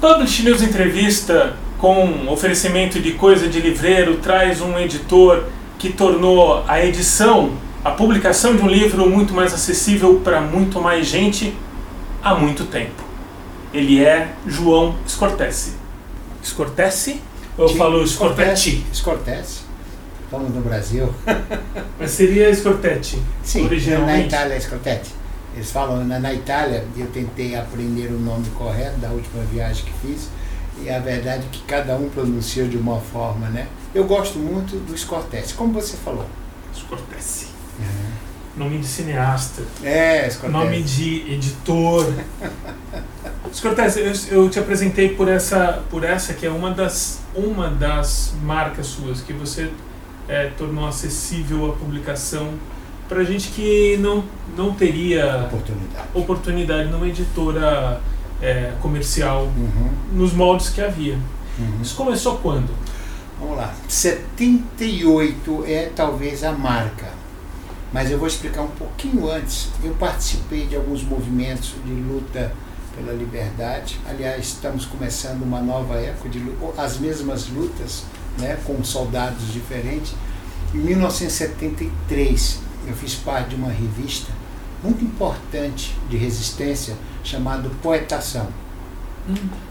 Publish News Entrevista com oferecimento de coisa de livreiro traz um editor que tornou a edição, a publicação de um livro muito mais acessível para muito mais gente há muito tempo. Ele é João Scortese. Scortese? Ou eu falo Scortetti? Scortese. Estamos no Brasil. Mas seria Scortetti, Sim, originalmente? na Itália é Scortetti. Eles falam na, na Itália, eu tentei aprender o nome correto da última viagem que fiz, e a verdade é que cada um pronuncia de uma forma, né? Eu gosto muito do Scortese, como você falou. Scortese. Nome de cineasta. É, Scortese. Nome de editor. Scortese, eu, eu te apresentei por essa, por essa que é uma das, uma das marcas suas que você é, tornou acessível a publicação para gente que não, não teria Oportunidade. oportunidade numa editora é, comercial Uhum, nos moldes que havia. uhum. Isso começou quando? Vamos lá. 78 é talvez a marca. Mas eu vou explicar um pouquinho antes. Eu participei de alguns movimentos de luta pela liberdade. Aliás, estamos começando uma nova época de as mesmas lutas, né, com soldados diferentes. Em 1973, eu fiz parte de uma revista muito importante de resistência chamada Poetação.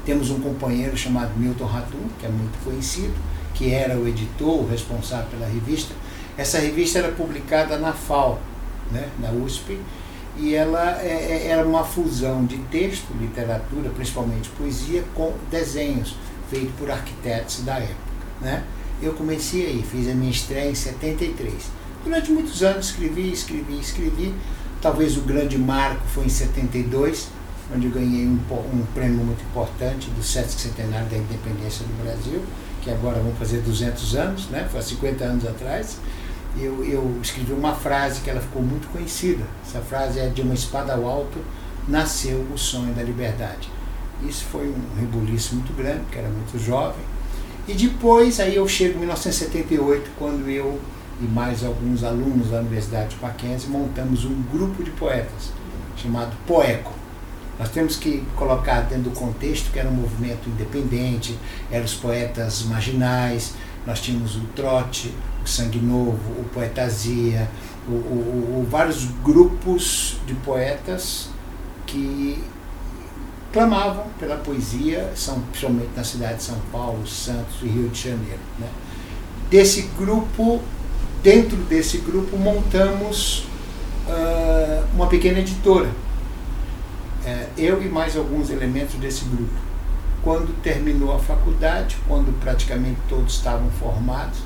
Temos um companheiro chamado Milton Ratum, que é muito conhecido, que era o editor, o responsável pela revista. Essa revista era publicada na FAO, né, na USP, e ela é, é- era uma fusão de texto, literatura, principalmente poesia, com desenhos feitos por arquitetos da época. Né? Eu comecei aí, fiz a minha estreia em 73. Durante muitos anos escrevi, escrevi, escrevi. Talvez o grande marco foi em 72, onde eu ganhei um, um prêmio muito importante do sexcentenário da independência do Brasil, que agora vão fazer 200 anos, né? foi há 50 anos atrás. Eu, eu escrevi uma frase que ela ficou muito conhecida. Essa frase é de uma espada ao alto nasceu o sonho da liberdade. Isso foi um rebuliço muito grande, porque era muito jovem. E depois, aí eu chego em 1978, quando eu e mais alguns alunos da Universidade de Mackenzie montamos um grupo de poetas chamado Poeco. Nós temos que colocar dentro do contexto que era um movimento independente, eram os poetas marginais, nós tínhamos o Trote, o Sangue Novo, o Poetasia, o, o- o- vários grupos de poetas que clamavam pela poesia, são, principalmente na cidade de São Paulo, Santos e Rio de Janeiro. Né? Desse grupo, dentro desse grupo, montamos ah, uma pequena editora. É, eu e mais alguns elementos desse grupo. Quando terminou a faculdade, quando praticamente todos estavam formados,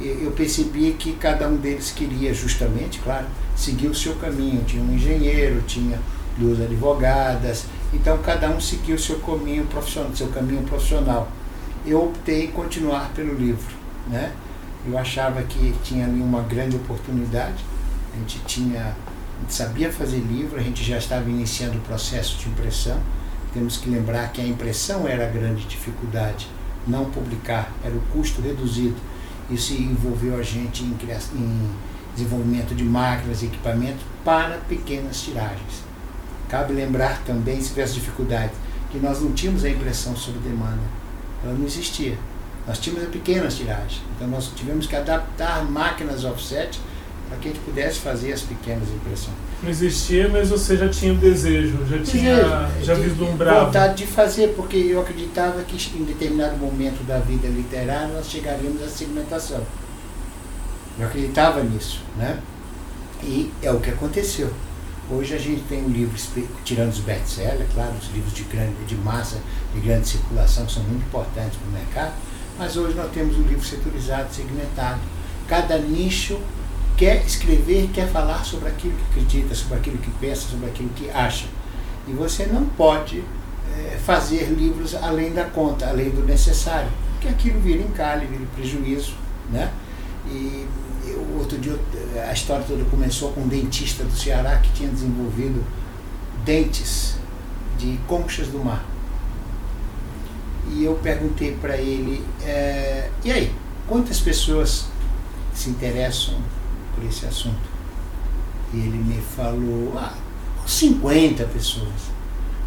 eu percebi que cada um deles queria justamente, claro, seguir o seu caminho. Tinha um engenheiro, tinha duas advogadas, então cada um seguiu o seu caminho profissional, seu caminho profissional. Eu optei em continuar pelo livro, né? Eu achava que tinha ali uma grande oportunidade. A gente tinha, a gente sabia fazer livro, a gente já estava iniciando o processo de impressão. Temos que lembrar que a impressão era a grande dificuldade, não publicar, era o custo reduzido. Isso envolveu a gente em, em desenvolvimento de máquinas e equipamentos para pequenas tiragens. Cabe lembrar também, se tivesse dificuldade, que nós não tínhamos a impressão sob demanda. Ela não existia. Nós tínhamos a pequenas tiragens. Então nós tivemos que adaptar máquinas offset para que a gente pudesse fazer as pequenas impressões. Não existia, mas você já tinha o desejo, já tinha, Desejo, já de- vislumbrava. Vontade de fazer, porque eu acreditava que em determinado momento da vida literária nós chegaríamos à segmentação. Eu acreditava nisso, né? E é o que aconteceu. Hoje a gente tem um livro, tirando os best-sellers, claro, os livros de, grande, de massa, de grande circulação, que são muito importantes para o mercado, mas hoje nós temos um livro setorizado, segmentado. Cada nicho quer escrever, quer falar sobre aquilo que acredita, sobre aquilo que pensa, sobre aquilo que acha. E você não pode eh, fazer livros além da conta, além do necessário, porque aquilo vira encalhe, vira prejuízo. Né? E eu, outro dia eu- a história toda começou com um dentista do Ceará que tinha desenvolvido dentes de conchas do mar. E eu perguntei para ele, eh, e aí, quantas pessoas se interessam por esse assunto? E ele me falou, ah, 50 pessoas.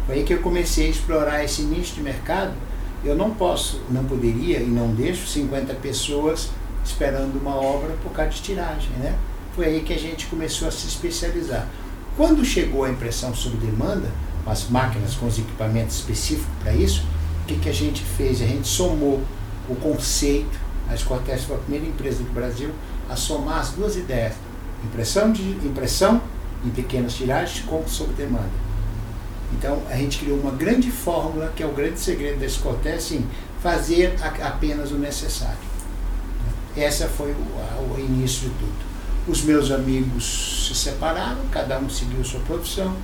Foi aí que eu comecei a explorar esse nicho de mercado. Eu não posso, não poderia e não deixo 50 pessoas esperando uma obra por causa de tiragem, né? Foi aí que a gente começou a se especializar. Quando chegou a impressão sob demanda, as máquinas, com os equipamentos específicos para isso, o que, que a gente fez? A gente somou o conceito, a Escortes foi a primeira empresa do Brasil a somar as duas ideias, impressão, de, impressão em pequenas tiragens com sob demanda. Então a gente criou uma grande fórmula, que é o grande segredo da Escortes, sim, fazer a, apenas o necessário. Essa foi o, o início de tudo. Os meus amigos se separaram, cada um seguiu sua profissão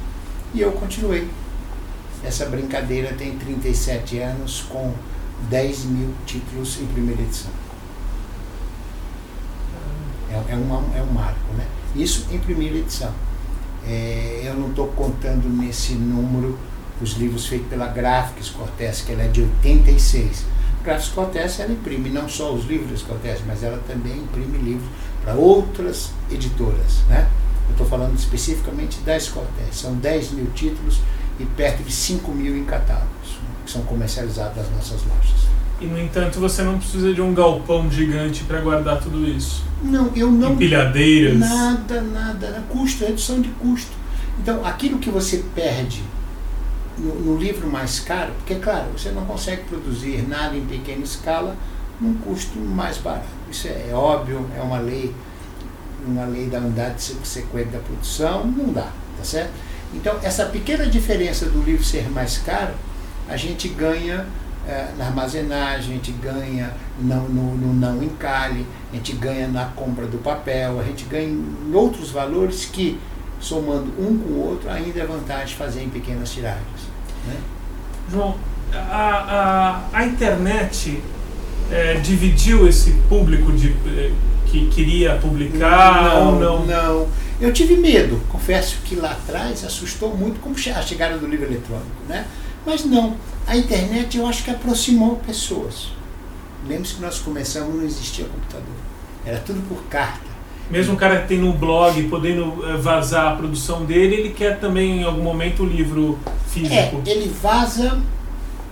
e eu continuei. Essa brincadeira tem 37 anos com 10 mil títulos em primeira edição. É, é, uma, é um marco, né? Isso em primeira edição. É, eu não estou contando nesse número os livros feitos pela Gráficos Cortés, que ela é de 86. Gráficos Cortés ela imprime não só os livros Cortés, mas ela também imprime livros para outras editoras. Né? Eu estou falando especificamente das Cortés. São 10 mil títulos e perto de 5 mil em catálogos, que são comercializados nas nossas lojas. E, no entanto, você não precisa de um galpão gigante para guardar tudo isso. Não, eu não. Empilhadeiras. Nada, nada. Custo, redução de custo. Então, aquilo que você perde no, no, livro mais caro, porque, claro, você não consegue produzir nada em pequena escala num custo mais barato. Isso é, é óbvio, é uma lei, uma lei da unidade subsequente da produção, não dá, tá certo? Então, essa pequena diferença do livro ser mais caro, a gente ganha é, na armazenagem, a gente ganha no, no, no, não encalhe, a gente ganha na compra do papel, a gente ganha em outros valores que, somando um com o outro, ainda é vantagem fazer em pequenas tiragens. Né? João, a, a, a internet é, dividiu esse público de, é, que queria publicar não, ou não? Não, eu tive medo, confesso que lá atrás assustou muito como a chegada do livro eletrônico, né? Mas não, a internet eu acho que aproximou pessoas. Lembre-se que nós começamos, não existia computador. Era tudo por carta. Mesmo o cara que tem no blog, podendo eh, vazar a produção dele, ele quer também em algum momento o livro físico. É, ele vaza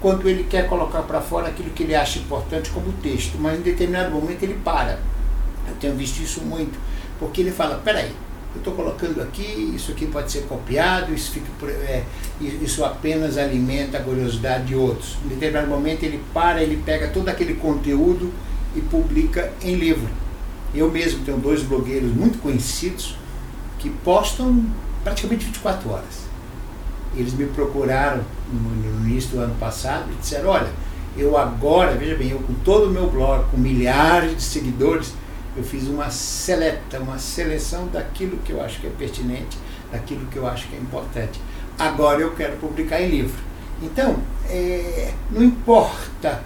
quando ele quer colocar para fora aquilo que ele acha importante como texto, mas em determinado momento ele para. Eu tenho visto isso muito, porque ele fala, peraí, eu estou colocando aqui, isso aqui pode ser copiado, isso, fica, é, isso apenas alimenta a curiosidade de outros. Em determinado momento ele para, ele pega todo aquele conteúdo e publica em livro. Eu mesmo tenho dois blogueiros muito conhecidos que postam praticamente 24 horas. Eles me procuraram no, início do ano passado e disseram, olha, eu agora, veja bem, eu com todo o meu blog, com milhares de seguidores, eu fiz uma seleta, uma seleção daquilo que eu acho que é pertinente, daquilo que eu acho que é importante. Agora eu quero publicar em livro. Então, é, não importa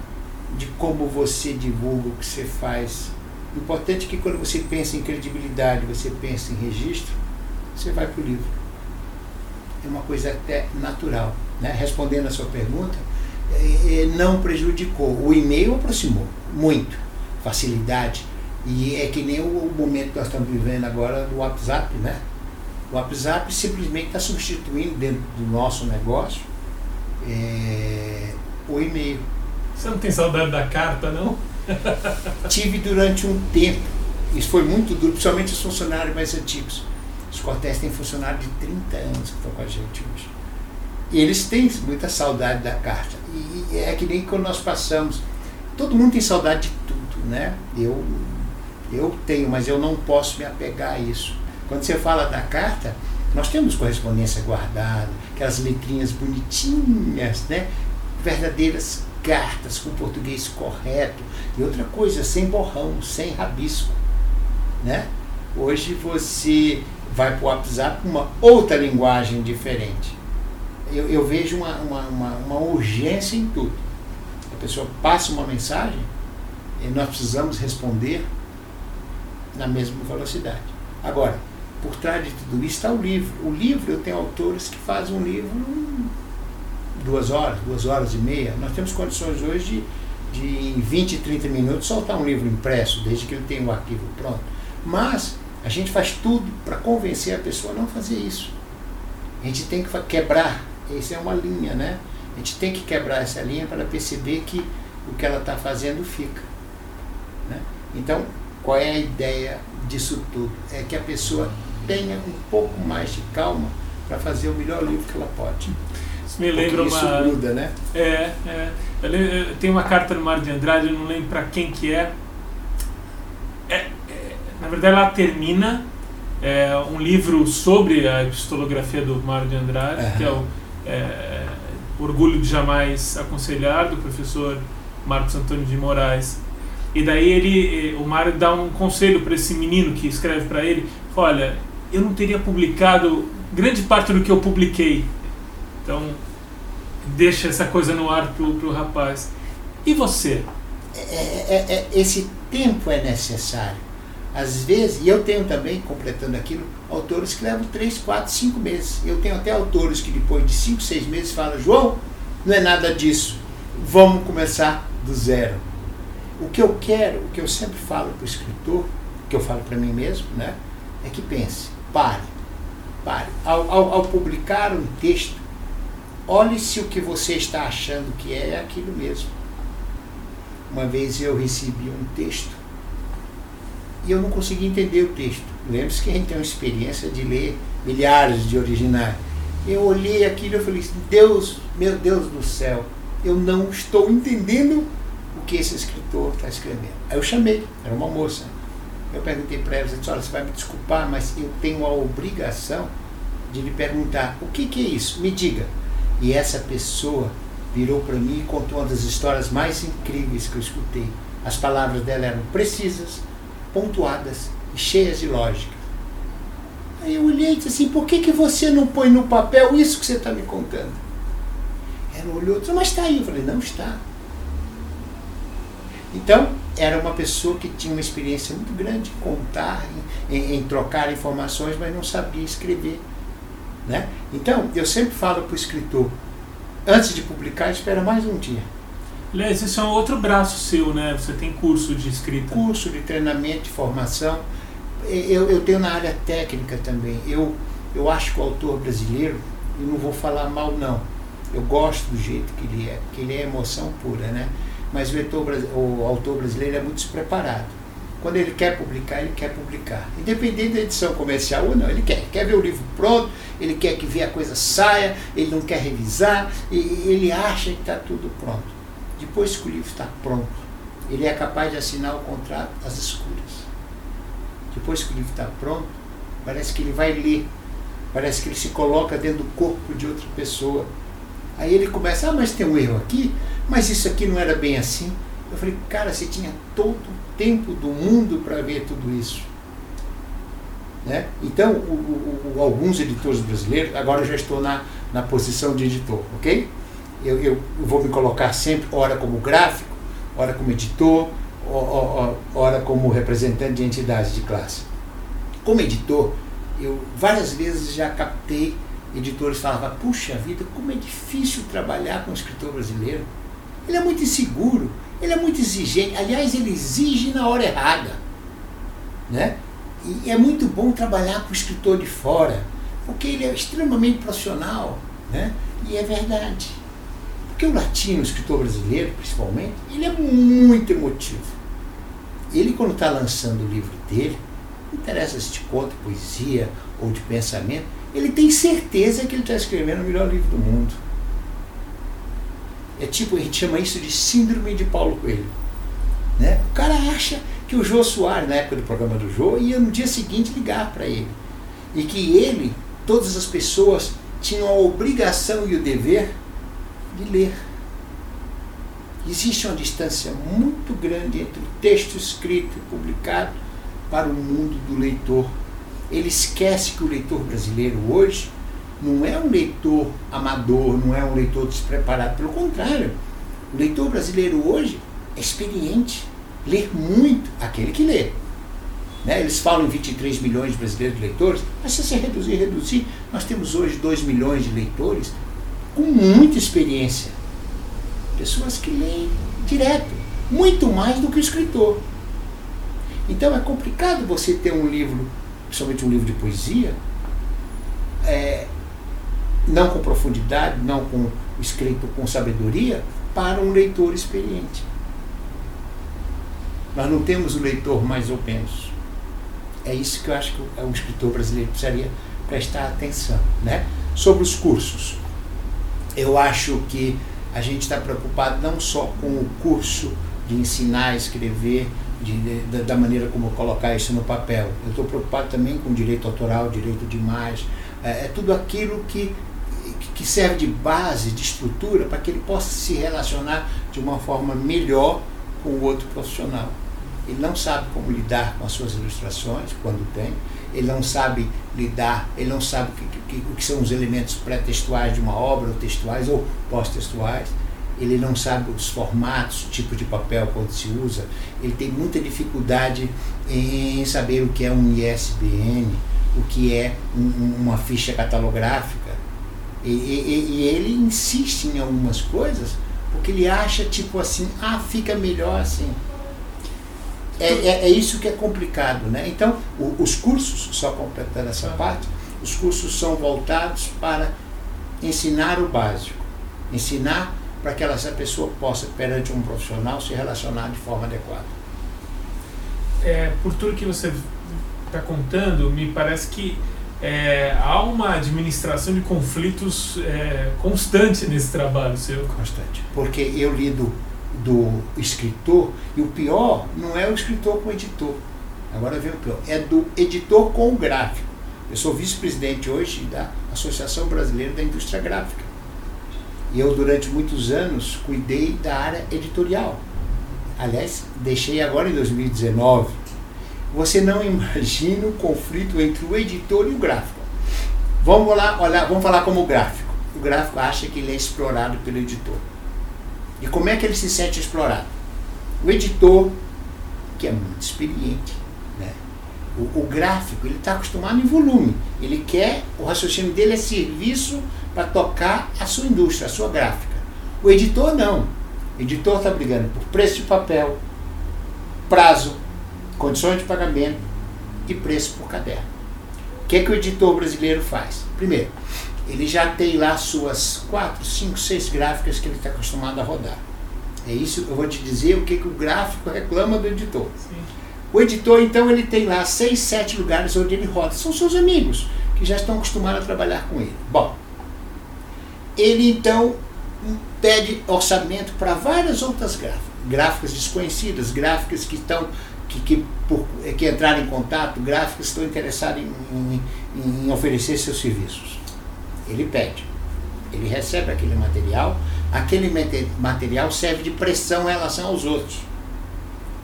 de como você divulga o que você faz, o importante é que quando você pensa em credibilidade, você pensa em registro, você vai para o livro. É uma coisa até natural. Né? Respondendo a sua pergunta, é, é não prejudicou. O e-mail aproximou muito. Facilidade e é que nem o, momento que nós estamos vivendo agora do WhatsApp, né? O WhatsApp simplesmente está substituindo dentro do nosso negócio é, o e-mail. Você não tem saudade da carta, não? Tive durante um tempo. Isso foi muito duro, principalmente os funcionários mais antigos. Os Cortés têm funcionários de 30 anos que estão com a gente hoje. E eles têm muita saudade da carta. E é que nem quando nós passamos. Todo mundo tem saudade de tudo, né? Eu eu tenho, mas eu não posso me apegar a isso. Quando você fala da carta, nós temos correspondência guardada, aquelas letrinhas bonitinhas, né? verdadeiras cartas com português correto. E outra coisa, sem borrão, sem rabisco. Né? Hoje você vai para o WhatsApp com uma outra linguagem diferente. Eu, eu vejo uma, uma, uma, uma urgência em tudo. A pessoa passa uma mensagem e nós precisamos responder na mesma velocidade. Agora, por trás de tudo isso está o livro. O livro, eu tenho autores que fazem um livro em duas horas, duas horas e meia. Nós temos condições hoje de, de em 20, 30 minutos, soltar um livro impresso, desde que ele tenha o arquivo pronto. Mas a gente faz tudo para convencer a pessoa a não fazer isso. A gente tem que quebrar Isso é uma linha, né? A gente tem que quebrar essa linha para perceber que o que ela está fazendo fica. Né? Então, qual é a ideia disso tudo? É que a pessoa tenha um pouco mais de calma para fazer o melhor livro que ela pode. Isso me lembra Porque uma. Isso gruda, né? É, é. Eu, tenho uma carta no Mário de Andrade, eu não lembro para quem que é. É, é. Na verdade, ela termina é, um livro sobre a epistolografia do Mário de Andrade, Aham. que é o é, Orgulho de Jamais Aconselhar, do professor Marcos Antônio de Moraes. E daí ele, eh, o Mário dá um conselho para esse menino que escreve para ele, olha, eu não teria publicado grande parte do que eu publiquei. Então, deixa essa coisa no ar pro, pro rapaz. E você? É, é- é- esse tempo é necessário. Às vezes, e eu tenho também, completando aquilo, autores que levam 3, 4, 5 meses. Eu tenho até autores que depois de 5, 6 meses falam, João, não é nada disso. Vamos começar do zero. O que eu quero, o que eu sempre falo para o escritor, que eu falo para mim mesmo, né, é que pense, pare, pare. Ao, ao, ao publicar um texto, olhe se o que você está achando que é, é aquilo mesmo. Uma vez eu recebi um texto e eu não consegui entender o texto. Lembre-se que a gente tem uma experiência de ler milhares de originais. Eu olhei aquilo e falei, Deus, meu Deus do céu, eu não estou entendendo o que esse escritor está escrevendo. Aí eu chamei, era uma moça. Eu perguntei para ela, disse, olha, você vai me desculpar, mas eu tenho a obrigação de lhe perguntar, o que, que é isso? Me diga. E essa pessoa virou para mim e contou uma das histórias mais incríveis que eu escutei. As palavras dela eram precisas, pontuadas e cheias de lógica. Aí eu olhei e disse assim, por que, que você não põe no papel isso que você está me contando? Ela olhou e disse, mas está aí. Eu falei, não está. Então, era uma pessoa que tinha uma experiência muito grande em contar, em, em- trocar informações, mas não sabia escrever. Né? Então, eu sempre falo para o escritor, antes de publicar, espera mais um dia. Aliás, isso é um outro braço seu, né? Você tem curso de escrita. Curso de treinamento, de formação. Eu, eu tenho na área técnica também. Eu, eu acho que o autor brasileiro, e não vou falar mal não, eu gosto do jeito que ele é, porque ele é emoção pura, né? Mas o, bras- o autor brasileiro é muito despreparado. Quando ele quer publicar, ele quer publicar. Independente da edição comercial ou não, ele quer. Ele quer ver o livro pronto, ele quer que a coisa saia, ele não quer revisar, e ele acha que está tudo pronto. Depois que o livro está pronto, ele é capaz de assinar o contrato às escuras. Depois que o livro está pronto, parece que ele vai ler, parece que ele se coloca dentro do corpo de outra pessoa. Aí ele começa, ah, mas tem um erro aqui, mas isso aqui não era bem assim. Eu falei, cara, você tinha todo o tempo do mundo para ver tudo isso. Né? Então, o- o- alguns editores brasileiros, agora eu já estou na, na posição de editor, ok? Eu, eu vou me colocar sempre, ora como gráfico, ora como editor, ora como representante de entidades de classe. Como editor, eu várias vezes já captei editores falavam, puxa vida, como é difícil trabalhar com um escritor brasileiro. Ele é muito inseguro, ele é muito exigente. Aliás, ele exige na hora errada. Né? E é muito bom trabalhar com o escritor de fora, porque ele é extremamente profissional. Né? E é verdade. Porque o latino, o escritor brasileiro, principalmente, ele é muito emotivo. Ele, quando está lançando o livro dele, não interessa se de conto, poesia ou de pensamento, ele tem certeza que ele está escrevendo o melhor livro do mundo. É tipo, a gente chama isso de síndrome de Paulo Coelho. Né? O cara acha que o Jô Soares, na época do programa do Jô, ia no dia seguinte ligar para ele. E que ele, todas as pessoas, tinham a obrigação e o dever de ler. Existe uma distância muito grande entre o texto escrito e publicado para o mundo do leitor. Ele esquece que o leitor brasileiro hoje não é um leitor amador, não é um leitor despreparado. Pelo contrário, o leitor brasileiro hoje é experiente, lê muito aquele que lê. Né? Eles falam em 23 milhões de brasileiros leitores, mas se você reduzir, reduzir, nós temos hoje 2 milhões de leitores com muita experiência. Pessoas que leem direto, muito mais do que o escritor. Então é complicado você ter um livro, principalmente um livro de poesia, é, não com profundidade, não com escrito com sabedoria, para um leitor experiente. Nós não temos o leitor mais ou menos. É isso que eu acho que o, escritor brasileiro precisaria prestar atenção. Né? Sobre os cursos, eu acho que a gente está preocupado não só com o curso de ensinar a escrever, de, de, da maneira como colocar isso no papel. Eu estou preocupado também com direito autoral, direito de imagem, é, é tudo aquilo que, que serve de base, de estrutura, para que ele possa se relacionar de uma forma melhor com o outro profissional. Ele não sabe como lidar com as suas ilustrações, quando tem, ele não sabe lidar, ele não sabe o que, que, que são os elementos pré-textuais de uma obra, ou textuais ou pós-textuais ele não sabe os formatos, tipo de papel quando se usa, ele tem muita dificuldade em saber o que é um ISBN, o que é um, uma ficha catalográfica. E, e, e, ele insiste em algumas coisas porque ele acha tipo assim, ah, fica melhor assim. É, é, é isso que é complicado, né? Então, o, os cursos, só completando essa parte, os cursos são voltados para ensinar o básico, ensinar para que essa pessoa possa, perante um profissional, se relacionar de forma adequada. É, por tudo que você está contando, me parece que é, há uma administração de conflitos é, constante nesse trabalho seu. Constante. Porque eu lido do escritor, e o pior não é o escritor com o editor. Agora vem o pior, é do editor com o gráfico. Eu sou vice-presidente hoje da Associação Brasileira da Indústria Gráfica. E eu, durante muitos anos, cuidei da área editorial. Aliás, deixei agora em 2019. Você não imagina o conflito entre o editor e o gráfico. Vamos lá, olhar, vamos falar como gráfico. O gráfico acha que ele é explorado pelo editor. E como é que ele se sente explorado? O editor, que é muito experiente, né? o, o gráfico, ele está acostumado em volume. Ele quer, o raciocínio dele é serviço para tocar a sua indústria, a sua gráfica. O editor não. O editor está brigando por preço de papel, prazo, condições de pagamento e preço por caderno. O que, é que o editor brasileiro faz? Primeiro, ele já tem lá suas quatro, cinco, seis gráficas que ele está acostumado a rodar. É isso, eu vou te dizer o que, que o gráfico reclama do editor. Sim. O editor, então, ele tem lá seis, sete lugares onde ele roda. São seus amigos, que já estão acostumados a trabalhar com ele. Bom, ele então pede orçamento para várias outras gráficas, gráficas desconhecidas, gráficas que estão que, que, por, que entraram em contato, gráficas que estão interessadas em, em, em oferecer seus serviços. Ele pede, ele recebe aquele material, aquele material serve de pressão em relação aos outros.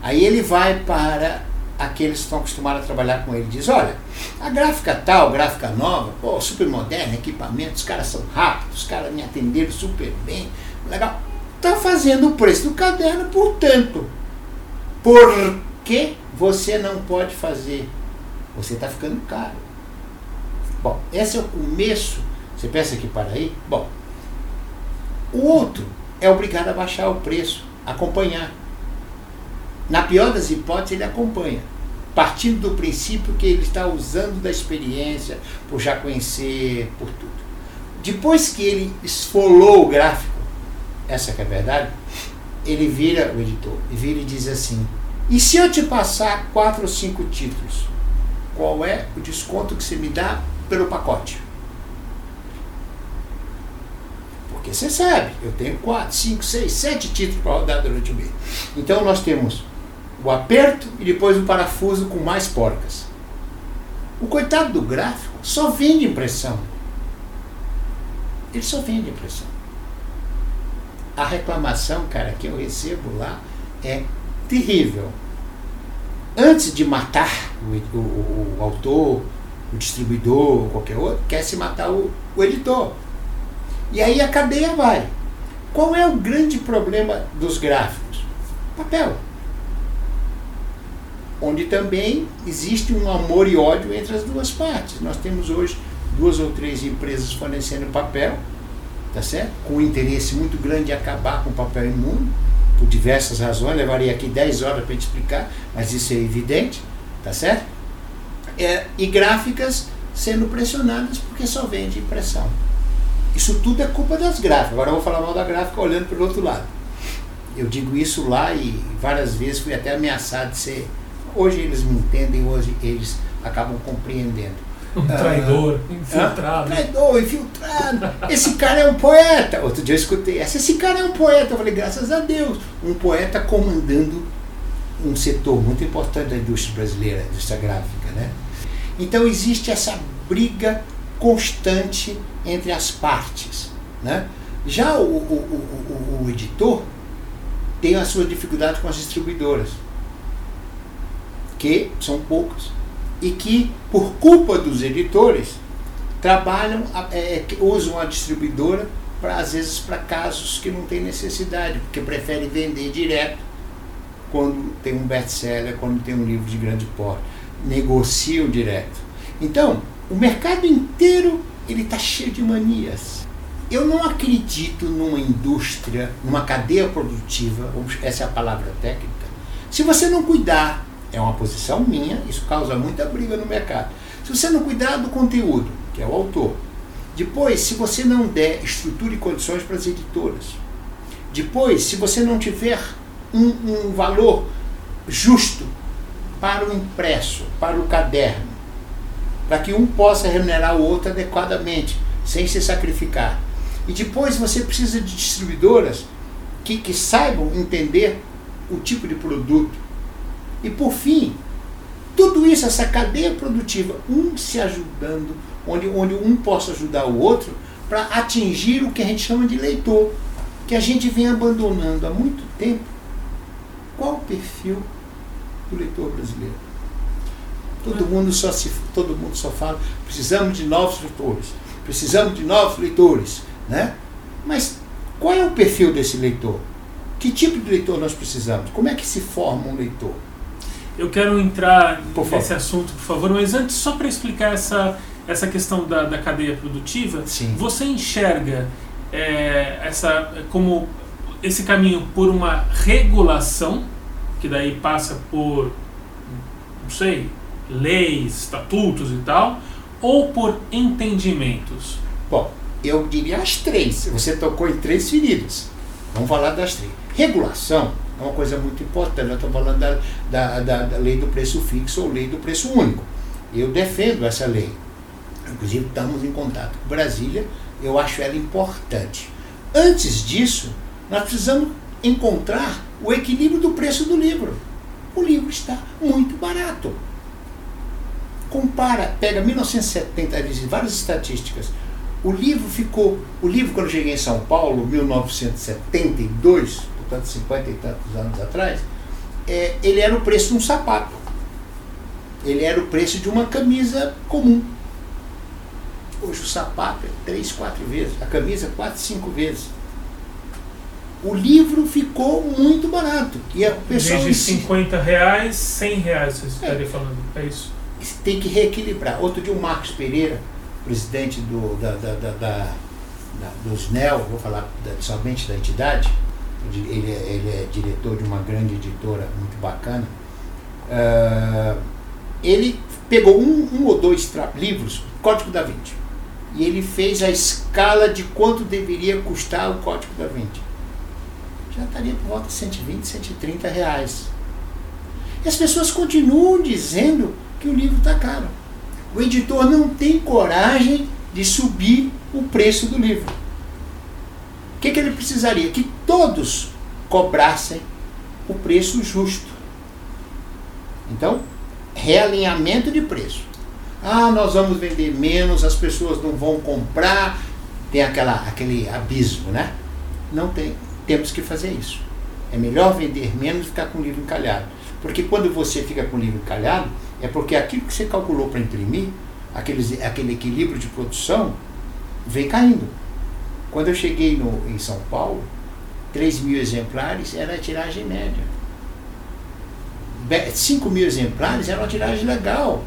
Aí ele vai para aqueles que estão acostumados a trabalhar com ele. Diz, olha, a gráfica tal, gráfica nova, pô, super moderna, equipamento, os caras são rápidos, os caras me atenderam super bem, legal. Está fazendo o preço do caderno, portanto, por que você não pode fazer? Você está ficando caro. Bom, esse é o começo. Você pensa que para aí? Bom, o outro é obrigado a baixar o preço, acompanhar. Na pior das hipóteses, ele acompanha, partindo do princípio que ele está usando da experiência, por já conhecer, por tudo. Depois que ele esfolou o gráfico, essa que é a verdade, ele vira o editor e vira e diz assim: e se eu te passar quatro ou cinco títulos, qual é o desconto que você me dá pelo pacote? Porque você sabe, eu tenho quatro, cinco, seis, sete títulos para rodar durante o mês. Então nós temos o aperto e depois o parafuso com mais porcas. O coitado do gráfico só vende impressão. Ele só vende impressão. A reclamação, cara, que eu recebo lá é terrível. Antes de matar o, o, o autor, o distribuidor qualquer outro, quer se matar o, o editor. E aí a cadeia vai. Qual é o grande problema dos gráficos? Papel onde também existe um amor e ódio entre as duas partes. Nós temos hoje duas ou três empresas fornecendo papel, tá certo? Com um interesse muito grande em acabar com o papel imundo, por diversas razões, levaria aqui 10 horas para te explicar, mas isso é evidente, tá certo? É, e gráficas sendo pressionadas porque só vende impressão. Isso tudo é culpa das gráficas. Agora eu vou falar mal da gráfica olhando pelo outro lado. Eu digo isso lá e várias vezes fui até ameaçado de ser. Hoje eles me entendem, hoje eles acabam compreendendo. Um traidor, ah, infiltrado. traidor, infiltrado. Esse cara é um poeta. Outro dia eu escutei essa. Esse cara é um poeta. Eu falei, graças a Deus. Um poeta comandando um setor muito importante da indústria brasileira, indústria gráfica. Né? Então existe essa briga constante entre as partes. Né? Já o, o, o, o editor tem a sua dificuldade com as distribuidoras, que são poucas, e que, por culpa dos editores, trabalham, é, usam a distribuidora para às vezes para casos que não tem necessidade, porque preferem vender direto quando tem um best-seller, quando tem um livro de grande porte, negociam direto. Então, o mercado inteiro ele está cheio de manias. Eu não acredito numa indústria, numa cadeia produtiva, essa é a palavra técnica. Se você não cuidar, é uma posição minha, isso causa muita briga no mercado. Se você não cuidar do conteúdo, que é o autor, depois, se você não der estrutura e condições para as editoras, depois, se você não tiver um, um valor justo para o impresso, para o caderno, para que um possa remunerar o outro adequadamente, sem se sacrificar. E depois você precisa de distribuidoras que, que saibam entender o tipo de produto. E por fim, tudo isso, essa cadeia produtiva, um se ajudando, onde, onde um possa ajudar o outro, para atingir o que a gente chama de leitor, que a gente vem abandonando há muito tempo. Qual o perfil do leitor brasileiro? Todo mundo só se, todo mundo só fala, precisamos de novos leitores, precisamos de novos leitores, né? Mas qual é o perfil desse leitor? Que tipo de leitor nós precisamos? Como é que se forma um leitor? Eu quero entrar nesse assunto, por favor, mas antes, só para explicar essa, essa questão da, da cadeia produtiva, Sim. você enxerga é, essa como esse caminho por uma regulação, que daí passa por, não sei, leis, estatutos e tal, ou por entendimentos? Bom, eu diria as três. Você tocou em três feridas. Vamos falar das três. Regulação é uma coisa muito importante. Eu estou falando da, da, da, da, lei do preço fixo ou lei do preço único. Eu defendo essa lei. Inclusive, estamos em contato com Brasília. Eu acho ela importante. Antes disso, nós precisamos encontrar o equilíbrio do preço do livro. O livro está muito barato. Compara, pega 1970, existem várias estatísticas. O livro ficou, o livro quando eu cheguei em São Paulo, 1972, portanto 50 e tantos anos atrás, é, ele era o preço de um sapato. Ele era o preço de uma camisa comum. Hoje o sapato é três, quatro vezes, a camisa quatro, cinco vezes. O livro ficou muito barato. E a pessoa. de 50 reais, 100 reais, você estaria é. falando. É isso tem que reequilibrar. Outro dia o Marcos Pereira, presidente do, da, da, da, da dos NEL, vou falar somente da entidade, ele é, ele é diretor de uma grande editora muito bacana, uh, ele pegou um, um ou dois livros, Código da Vinci, e ele fez a escala de quanto deveria custar o Código da Vinci. Já estaria por volta de 120, 130 reais. E as pessoas continuam dizendo que o livro está caro. O editor não tem coragem de subir o preço do livro. O que, que ele precisaria? Que todos cobrassem o preço justo. Então, realinhamento de preço. Ah, nós vamos vender menos, as pessoas não vão comprar, tem aquela, aquele abismo, né? Não tem. Temos que fazer isso. É melhor vender menos e ficar com o livro encalhado. Porque quando você fica com o livro encalhado, é porque aquilo que você calculou para imprimir, aqueles, aquele equilíbrio de produção, vem caindo. Quando eu cheguei no, em São Paulo, 3 mil exemplares era a tiragem média. 5 mil exemplares era uma tiragem legal.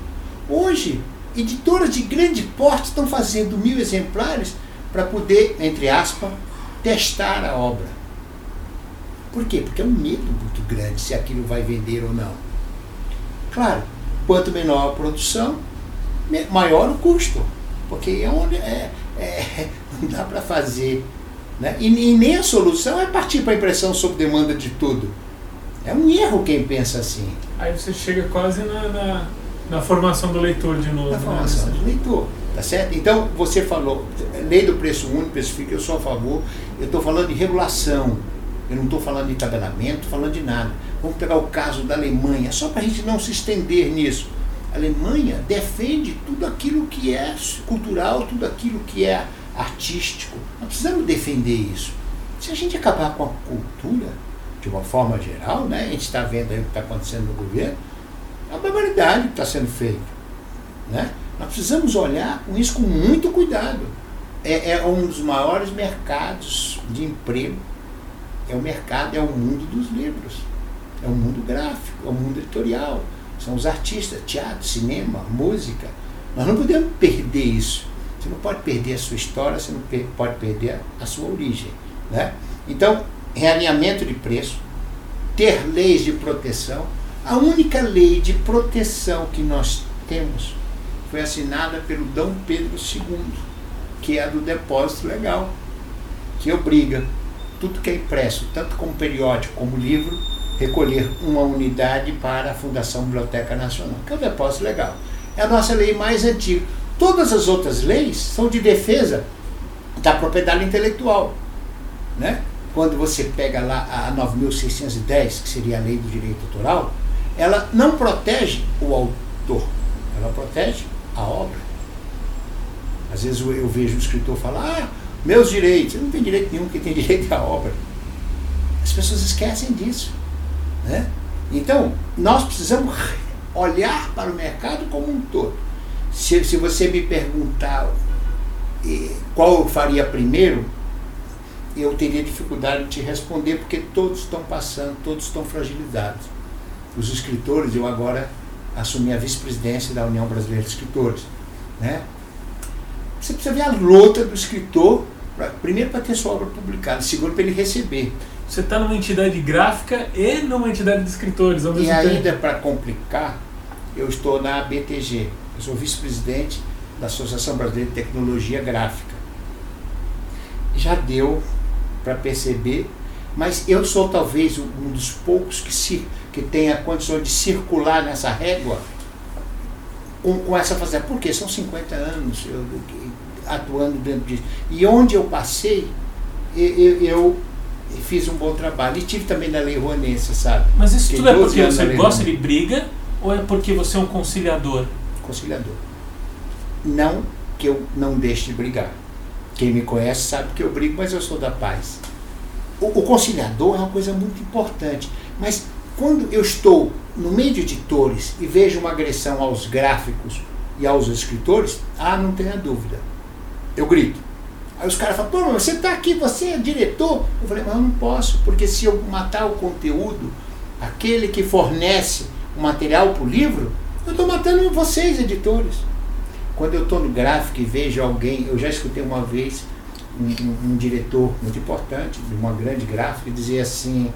Hoje, editoras de grande porte estão fazendo mil exemplares para poder, entre aspas, testar a obra. Por quê? Porque é um medo muito grande se aquilo vai vender ou não. Claro, Quanto menor a produção, maior o custo. Porque é onde é, é, não dá para fazer. Né? E, e, nem a solução é partir para a impressão sob demanda de tudo. É um erro quem pensa assim. Aí você chega quase na, na, na formação do leitor de novo. Na né? formação do leitor. Tá certo? Então, você falou, lei do preço único, especifica, eu sou a favor. Eu estou falando de regulação. Eu não estou falando de tabelamento, falando de nada. Vamos pegar o caso da Alemanha, só para a gente não se estender nisso. A Alemanha defende tudo aquilo que é cultural, tudo aquilo que é artístico. Nós precisamos defender isso. Se a gente acabar com a cultura, de uma forma geral, né, a gente está vendo aí o que está acontecendo no governo, uma barbaridade que está sendo feito. Né? Nós precisamos olhar com isso com muito cuidado. É, é um dos maiores mercados de emprego. É o mercado, é o mundo dos livros. É o mundo gráfico, é o mundo editorial. São os artistas, teatro, cinema, música. Nós não podemos perder isso. Você não pode perder a sua história, você não pode perder a sua origem. Né? Então, realinhamento de preço, ter leis de proteção. A única lei de proteção que nós temos foi assinada pelo D. Pedro II, que é a do depósito legal, que obriga tudo que é impresso, tanto como periódico como livro, recolher uma unidade para a Fundação Biblioteca Nacional, que é o depósito legal. É a nossa lei mais antiga. Todas as outras leis são de defesa da propriedade intelectual. Né? Quando você pega lá a 9.610, que seria a lei do direito autoral, ela não protege o autor, ela protege a obra. Às vezes eu, eu vejo um escritor falar, ah, meus direitos. Ele não tem direito nenhum, que tem direito à obra. As pessoas esquecem disso. Né? Então, nós precisamos olhar para o mercado como um todo. Se, se você me perguntar qual eu faria primeiro, eu teria dificuldade de te responder, porque todos estão passando, todos estão fragilizados. Os escritores, eu agora assumi a vice-presidência da União Brasileira de Escritores. Né? Você precisa ver a luta do escritor, pra, primeiro para ter sua obra publicada, segundo para ele receber. Você está numa entidade gráfica e numa entidade de escritores ao mesmo E ainda para complicar, eu estou na BTG, eu sou vice-presidente da Associação Brasileira de Tecnologia Gráfica. Já deu para perceber, mas eu sou talvez um dos poucos que se que tenha condições de circular nessa régua com, com essa facilidade. Porque são 50 anos eu, atuando dentro disso. E onde eu passei, eu, eu, fiz um bom trabalho. E tive também na Lei Rouanet, sabe? Mas isso tudo é porque você gosta de briga ou é porque você é um conciliador? Conciliador. Não que eu não deixe de brigar. Quem me conhece sabe que eu brigo, mas eu sou da paz. O, o conciliador é uma coisa muito importante. Mas quando eu estou no meio de editores e vejo uma agressão aos gráficos e aos escritores, ah, não tenha dúvida. Eu grito. Aí os caras falam, pô, você está aqui, você é diretor. Eu falei, mas eu não posso, porque se eu matar o conteúdo, aquele que fornece o material para o livro, eu estou matando vocês, editores. Quando eu estou no gráfico e vejo alguém, eu já escutei uma vez um, um, um diretor muito importante, de uma grande gráfica, dizer assim,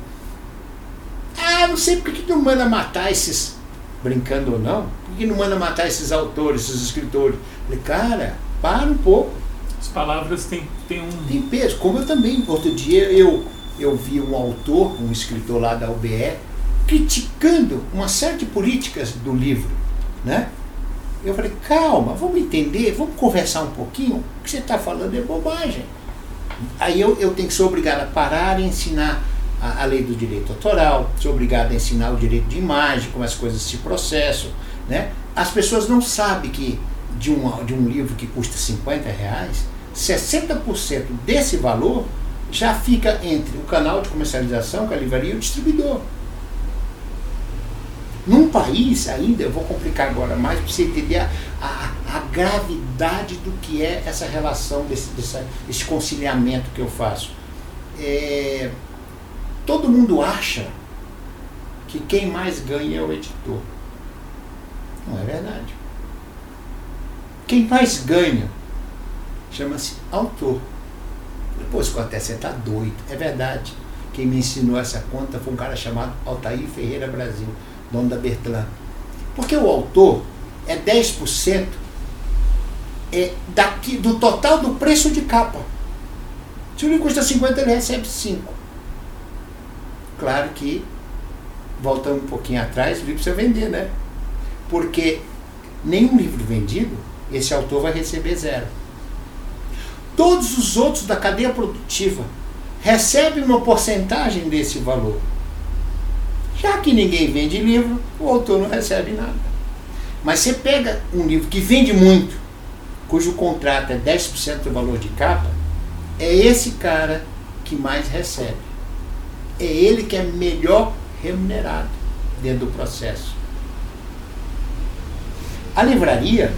ah, não sei por que não manda matar esses, brincando ou não, por que não manda matar esses autores, esses escritores? falei, cara, para um pouco. As palavras têm, têm um. Tem peso. Como eu também, outro dia eu, eu vi um autor, um escritor lá da UBE, criticando uma série de políticas do livro. Né? Eu falei, calma, vamos entender, vamos conversar um pouquinho. O que você está falando é bobagem. Aí eu, eu tenho que ser obrigado a parar e ensinar a, a, lei do direito autoral, sou obrigado a ensinar o direito de imagem, como as coisas se processam. Né? As pessoas não sabem que de um, de um livro que custa 50 reais, 60% desse valor já fica entre o canal de comercialização, que é a livraria, e o distribuidor. Num país ainda, eu vou complicar agora mais para você entender a, a, a, gravidade do que é essa relação, desse, desse, conciliamento que eu faço. É, Todo mundo acha que quem mais ganha é o editor. Não é verdade. Quem mais ganha chama-se autor. Depois, até você está doido. É verdade. Quem me ensinou essa conta foi um cara chamado Altair Ferreira Brasil, dono da Bertrand. Porque o autor é 10% é daqui, do total do preço de capa. Se o livro custa 50, ele recebe 5. Claro que, voltando um pouquinho atrás, o livro precisa vender, né? Porque nenhum livro vendido, esse autor vai receber zero. Todos os outros da cadeia produtiva recebem uma porcentagem desse valor. Já que ninguém vende livro, o autor não recebe nada. Mas você pega um livro que vende muito, cujo contrato é 10% do valor de capa, é esse cara que mais recebe. É ele que é melhor remunerado dentro do processo. A livraria,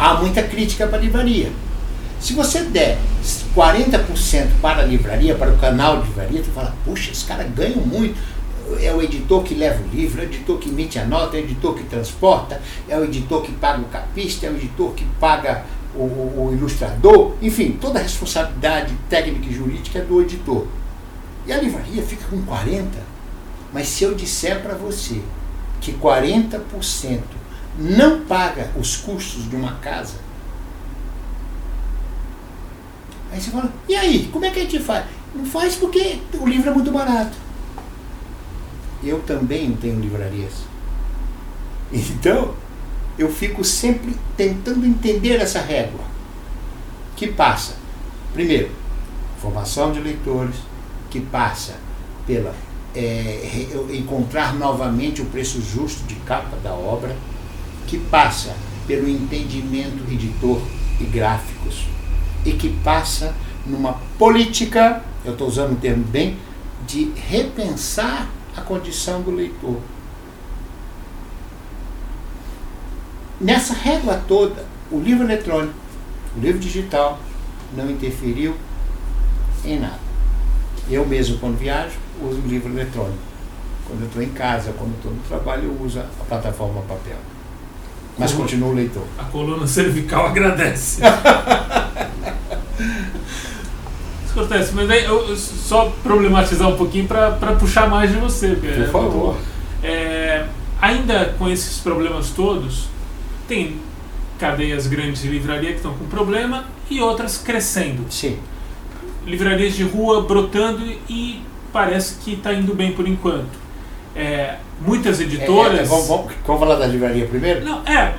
há muita crítica para a livraria. Se você der 40% para a livraria, para o canal de livraria, tu fala, puxa, esses caras ganham muito. É o editor que leva o livro, é o editor que emite a nota, é o editor que transporta, é o editor que paga o capista, é o editor que paga o, o ilustrador, enfim, toda a responsabilidade técnica e jurídica é do editor. E a livraria fica com 40%. Mas se eu disser para você que 40% não paga os custos de uma casa, aí você fala, e aí, como é que a gente faz? Não faz porque o livro é muito barato. Eu também tenho livrarias. Então, eu fico sempre tentando entender essa régua que passa, primeiro, formação de leitores, que passa pela é, encontrar novamente o preço justo de capa da obra, que passa pelo entendimento editor e gráficos, e que passa numa política, eu estou usando o termo bem, de repensar a condição do leitor. Nessa régua toda, o livro eletrônico, o livro digital, não interferiu em nada. Eu mesmo, quando viajo, uso o livro eletrônico. Quando eu estou em casa, quando estou no trabalho, eu uso a plataforma papel. Mas Coluna, continuo leitor. A coluna cervical agradece. Acontece, mas aí eu só problematizar um pouquinho para puxar mais de você. Por é favor. É, ainda com esses problemas todos, tem cadeias grandes de livraria que estão com problema e outras crescendo. Sim. Livrarias de rua brotando e parece que está indo bem por enquanto. É, muitas editoras. É, é, vamos, vamos, vamos, falar da livraria primeiro? Não, é.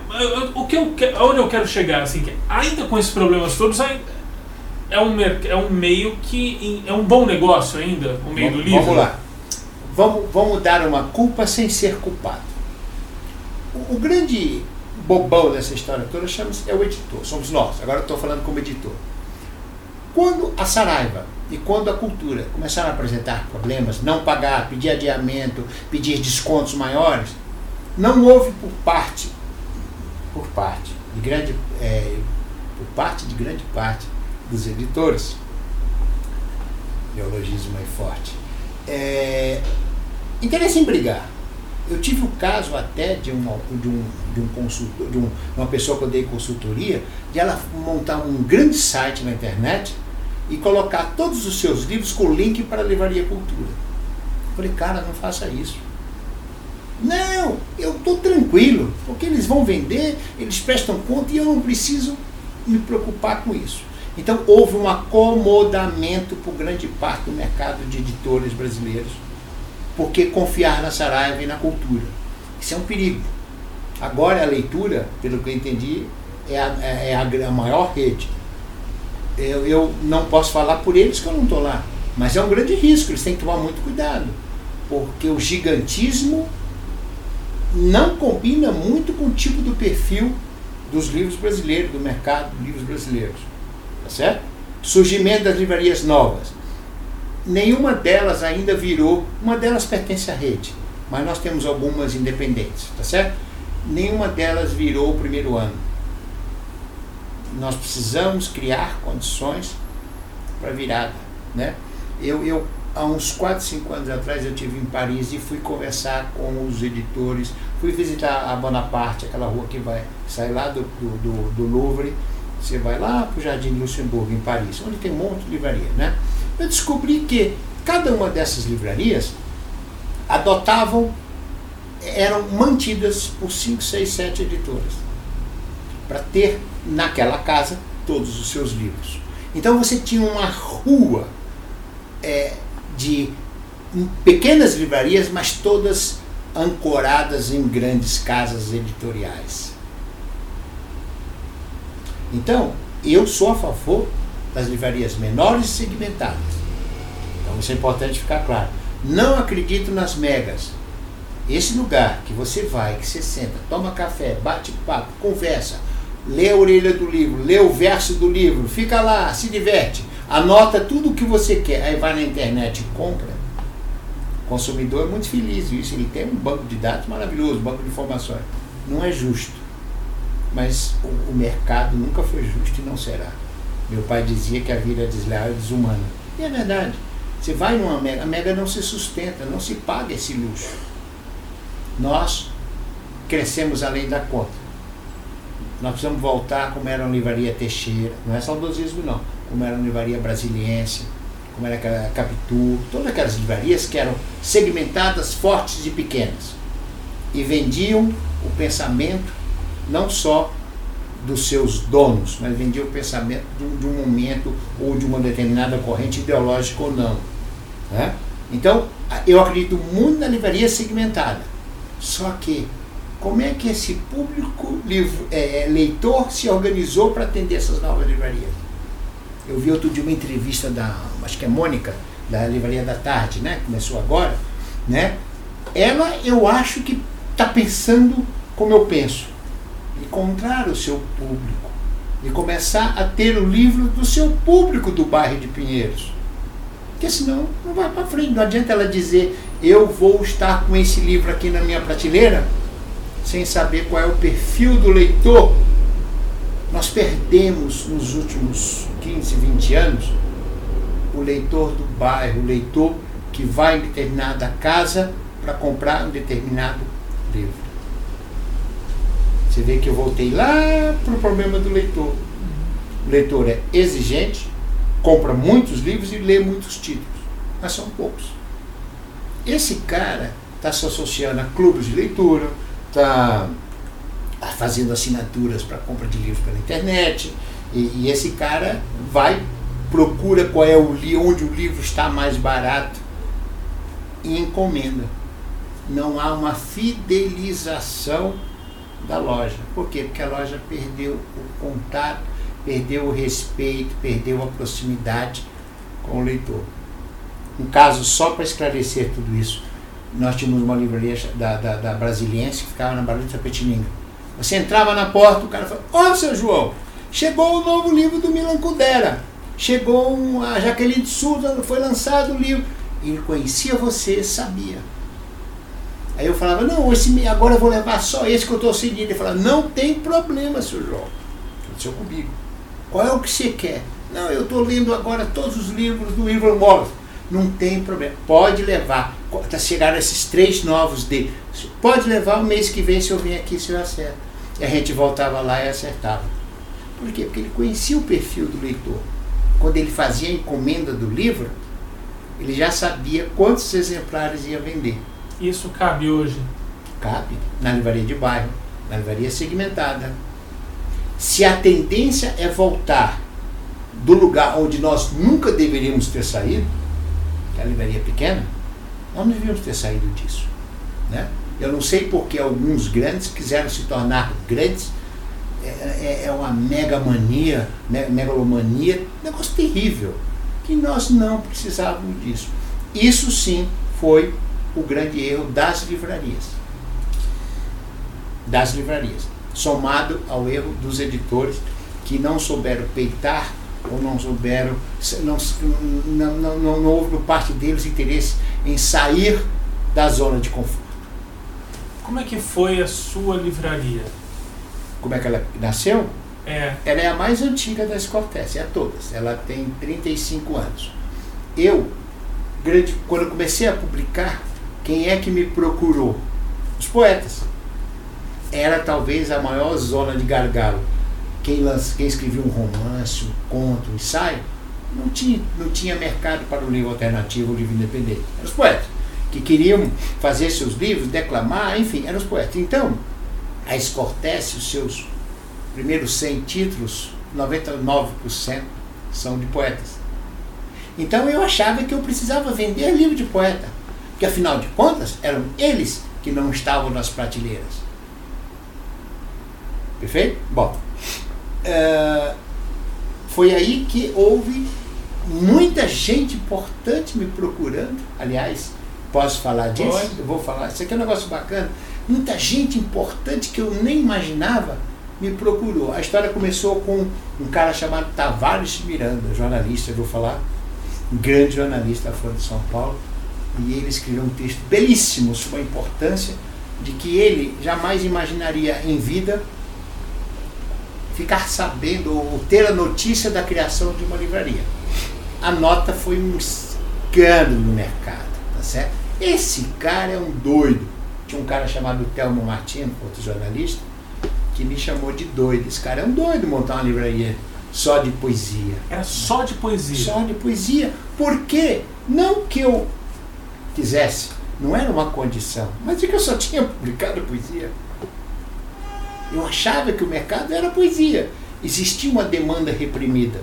O que eu, onde eu quero chegar, assim, que ainda com esses problemas todos, é um, é um meio que. é um bom negócio ainda, o meio vamos, do livro. Vamos lá. Vamos, vamos dar uma culpa sem ser culpado. O, o grande bobão dessa história toda chama-se é o editor, somos nós. Agora eu estou falando como editor. Quando a Saraiva e quando a cultura? Começaram a apresentar problemas, não pagar, pedir adiamento, pedir descontos maiores, não houve por parte, por parte de grande, é, por parte de grande parte dos editores, neologismo é forte, é, interesse em brigar. Eu tive o caso até de, uma, de, um, de, um consultor, de um, uma pessoa que eu dei consultoria, de ela montar um grande site na internet e colocar todos os seus livros com link para a Livraria Cultura. Eu falei, cara, não faça isso. Não, eu estou tranquilo, porque eles vão vender, eles prestam conta e eu não preciso me preocupar com isso. Então houve um acomodamento por grande parte do mercado de editores brasileiros, porque confiar na Saraiva e na cultura. Isso é um perigo. Agora a leitura, pelo que eu entendi, é a, é a, a maior rede eu, eu não posso falar por eles que eu não estou lá. Mas é um grande risco, eles têm que tomar muito cuidado. Porque o gigantismo não combina muito com o tipo do perfil dos livros brasileiros, do mercado de livros brasileiros. Tá certo? Surgimento das livrarias novas. Nenhuma delas ainda virou, uma delas pertence à rede, mas nós temos algumas independentes, tá certo? Nenhuma delas virou o primeiro ano nós precisamos criar condições para virada. Né? Eu, eu, há uns 4, 5 anos atrás, eu tive em Paris e fui conversar com os editores, fui visitar a Bonaparte, aquela rua que vai sair lá do, do, do Louvre, você vai lá para o Jardim Luxemburgo, em Paris, onde tem um monte de livraria. Né? Eu descobri que cada uma dessas livrarias adotavam, eram mantidas por 5, 6, 7 editoras para ter naquela casa todos os seus livros. Então você tinha uma rua é, de pequenas livrarias, mas todas ancoradas em grandes casas editoriais. Então, eu sou a favor das livrarias menores e segmentadas. Então, isso é importante ficar claro. Não acredito nas megas. Esse lugar que você vai, que você senta, toma café, bate papo, conversa, lê a orelha do livro, lê o verso do livro, fica lá, se diverte, anota tudo o que você quer, aí vai na internet e compra. O consumidor é muito feliz isso, ele tem um banco de dados maravilhoso, banco de informações. Não é justo. Mas o, o mercado nunca foi justo e não será. Meu pai dizia que a vida é desleal e desumana. E é verdade. Você vai numa mega, a mega não se sustenta, não se paga esse luxo. Nós crescemos além da conta. Nós precisamos voltar como era a livraria Teixeira, não é saudosismo não, como era a livraria Brasiliense, como era a Capitu, todas aquelas livrarias que eram segmentadas, fortes e pequenas. E vendiam o pensamento não só dos seus donos, mas vendiam o pensamento de um, momento ou de uma determinada corrente ideológica ou não. Né? Então, eu acredito muito na livraria segmentada. Só que, como é que esse público livro, é, é leitor se organizou para atender essas novas livrarias? Eu vi outro dia uma entrevista da, acho que é Mônica, da Livraria da Tarde, né? Começou agora, né? Ela, eu acho que está pensando como eu penso. Encontrar o seu público. E começar a ter o livro do seu público do bairro de Pinheiros. Porque senão não vai para frente. Não adianta ela dizer, eu vou estar com esse livro aqui na minha prateleira, sem saber qual é o perfil do leitor. Nós perdemos nos últimos 15, 20 anos o leitor do bairro, o leitor que vai em determinada casa para comprar um determinado livro. Você vê que eu voltei lá para o problema do leitor. O leitor é exigente, compra muitos livros e lê muitos títulos, mas são poucos. Esse cara está se associando a clubes de leitura, está fazendo assinaturas para compra de livros pela internet, e, e, esse cara vai, procura qual é o onde o livro está mais barato e encomenda. Não há uma fidelização da loja. Por quê? Porque a loja perdeu o contato, perdeu o respeito, perdeu a proximidade com o leitor. Um caso só para esclarecer tudo isso. Nós tínhamos uma livraria da, da, da Brasiliense que ficava na Barra de Tapetininga. Você entrava na porta, o cara falava, ó oh, seu João, chegou o novo livro do Milan Kundera. Chegou um, a Jaqueline de Souza, foi lançado o livro. Ele conhecia você, sabia. Aí eu falava, não, esse, agora eu vou levar só esse que eu estou seguindo. Ele falava, não tem problema, seu João. Aconteceu comigo. Qual é o que você quer? Não, eu estou lendo agora todos os livros do Ivan Morris. Não tem problema. Pode levar. Tá chegaram esses três novos dele. Pode levar o mês que vem se eu vim aqui se eu acerto. E a gente voltava lá e acertava. Por quê? Porque ele conhecia o perfil do leitor. Quando ele fazia a encomenda do livro, ele já sabia quantos exemplares ia vender. Isso cabe hoje? Cabe. Na livraria de bairro, na livraria segmentada. Se a tendência é voltar do lugar onde nós nunca deveríamos ter saído, que é a livraria pequena, nós não deveríamos ter saído disso. Né? Eu não sei porque alguns grandes quiseram se tornar grandes. É, é, é uma megamania, megalomania, negócio terrível. Que nós não precisávamos disso. Isso sim foi o grande erro das livrarias. Das livrarias. Somado ao erro dos editores que não souberam peitar ou não souberam, não, não, não, não houve por parte deles interesse em sair da zona de conforto. Como é que foi a sua livraria? Como é que ela nasceu? É. Ela é a mais antiga das Cortés, é a todas. Ela tem 35 anos. Eu, grande, quando eu comecei a publicar, quem é que me procurou? Os poetas. Era talvez a maior zona de gargalo quem, lança, quem escrevia um romance, um conto, um ensaio, não tinha, não tinha mercado para o livro alternativo, o livro independente. Eram os poetas que queriam fazer seus livros, declamar, enfim, eram os poetas. Então, a Escortece, os seus primeiros 100 títulos, 99% são de poetas. Então eu achava que eu precisava vender livro de poeta, porque afinal de contas eram eles que não estavam nas prateleiras. Perfeito? Bom, uh, foi aí que houve muita gente importante me procurando. Aliás, posso falar disso? Pode. Eu vou falar. Isso aqui é um negócio bacana. Muita gente importante que eu nem imaginava me procurou. A história começou com um cara chamado Tavares Miranda, jornalista, eu vou falar, um grande jornalista da Folha de São Paulo, e ele escreveu um texto belíssimo sobre a importância de que ele jamais imaginaria em vida ficar sabendo ou ter a notícia da criação de uma livraria. A nota foi um escândalo no mercado, tá certo? Esse cara é um doido. Tinha um cara chamado Telmo Martino, outro jornalista, que me chamou de doido. Esse cara é um doido montar uma livraria só de poesia. Era só de poesia? Só de poesia. Por quê? Não que eu quisesse, não era uma condição, mas é que eu só tinha publicado poesia. Eu achava que o mercado era poesia. Existia uma demanda reprimida.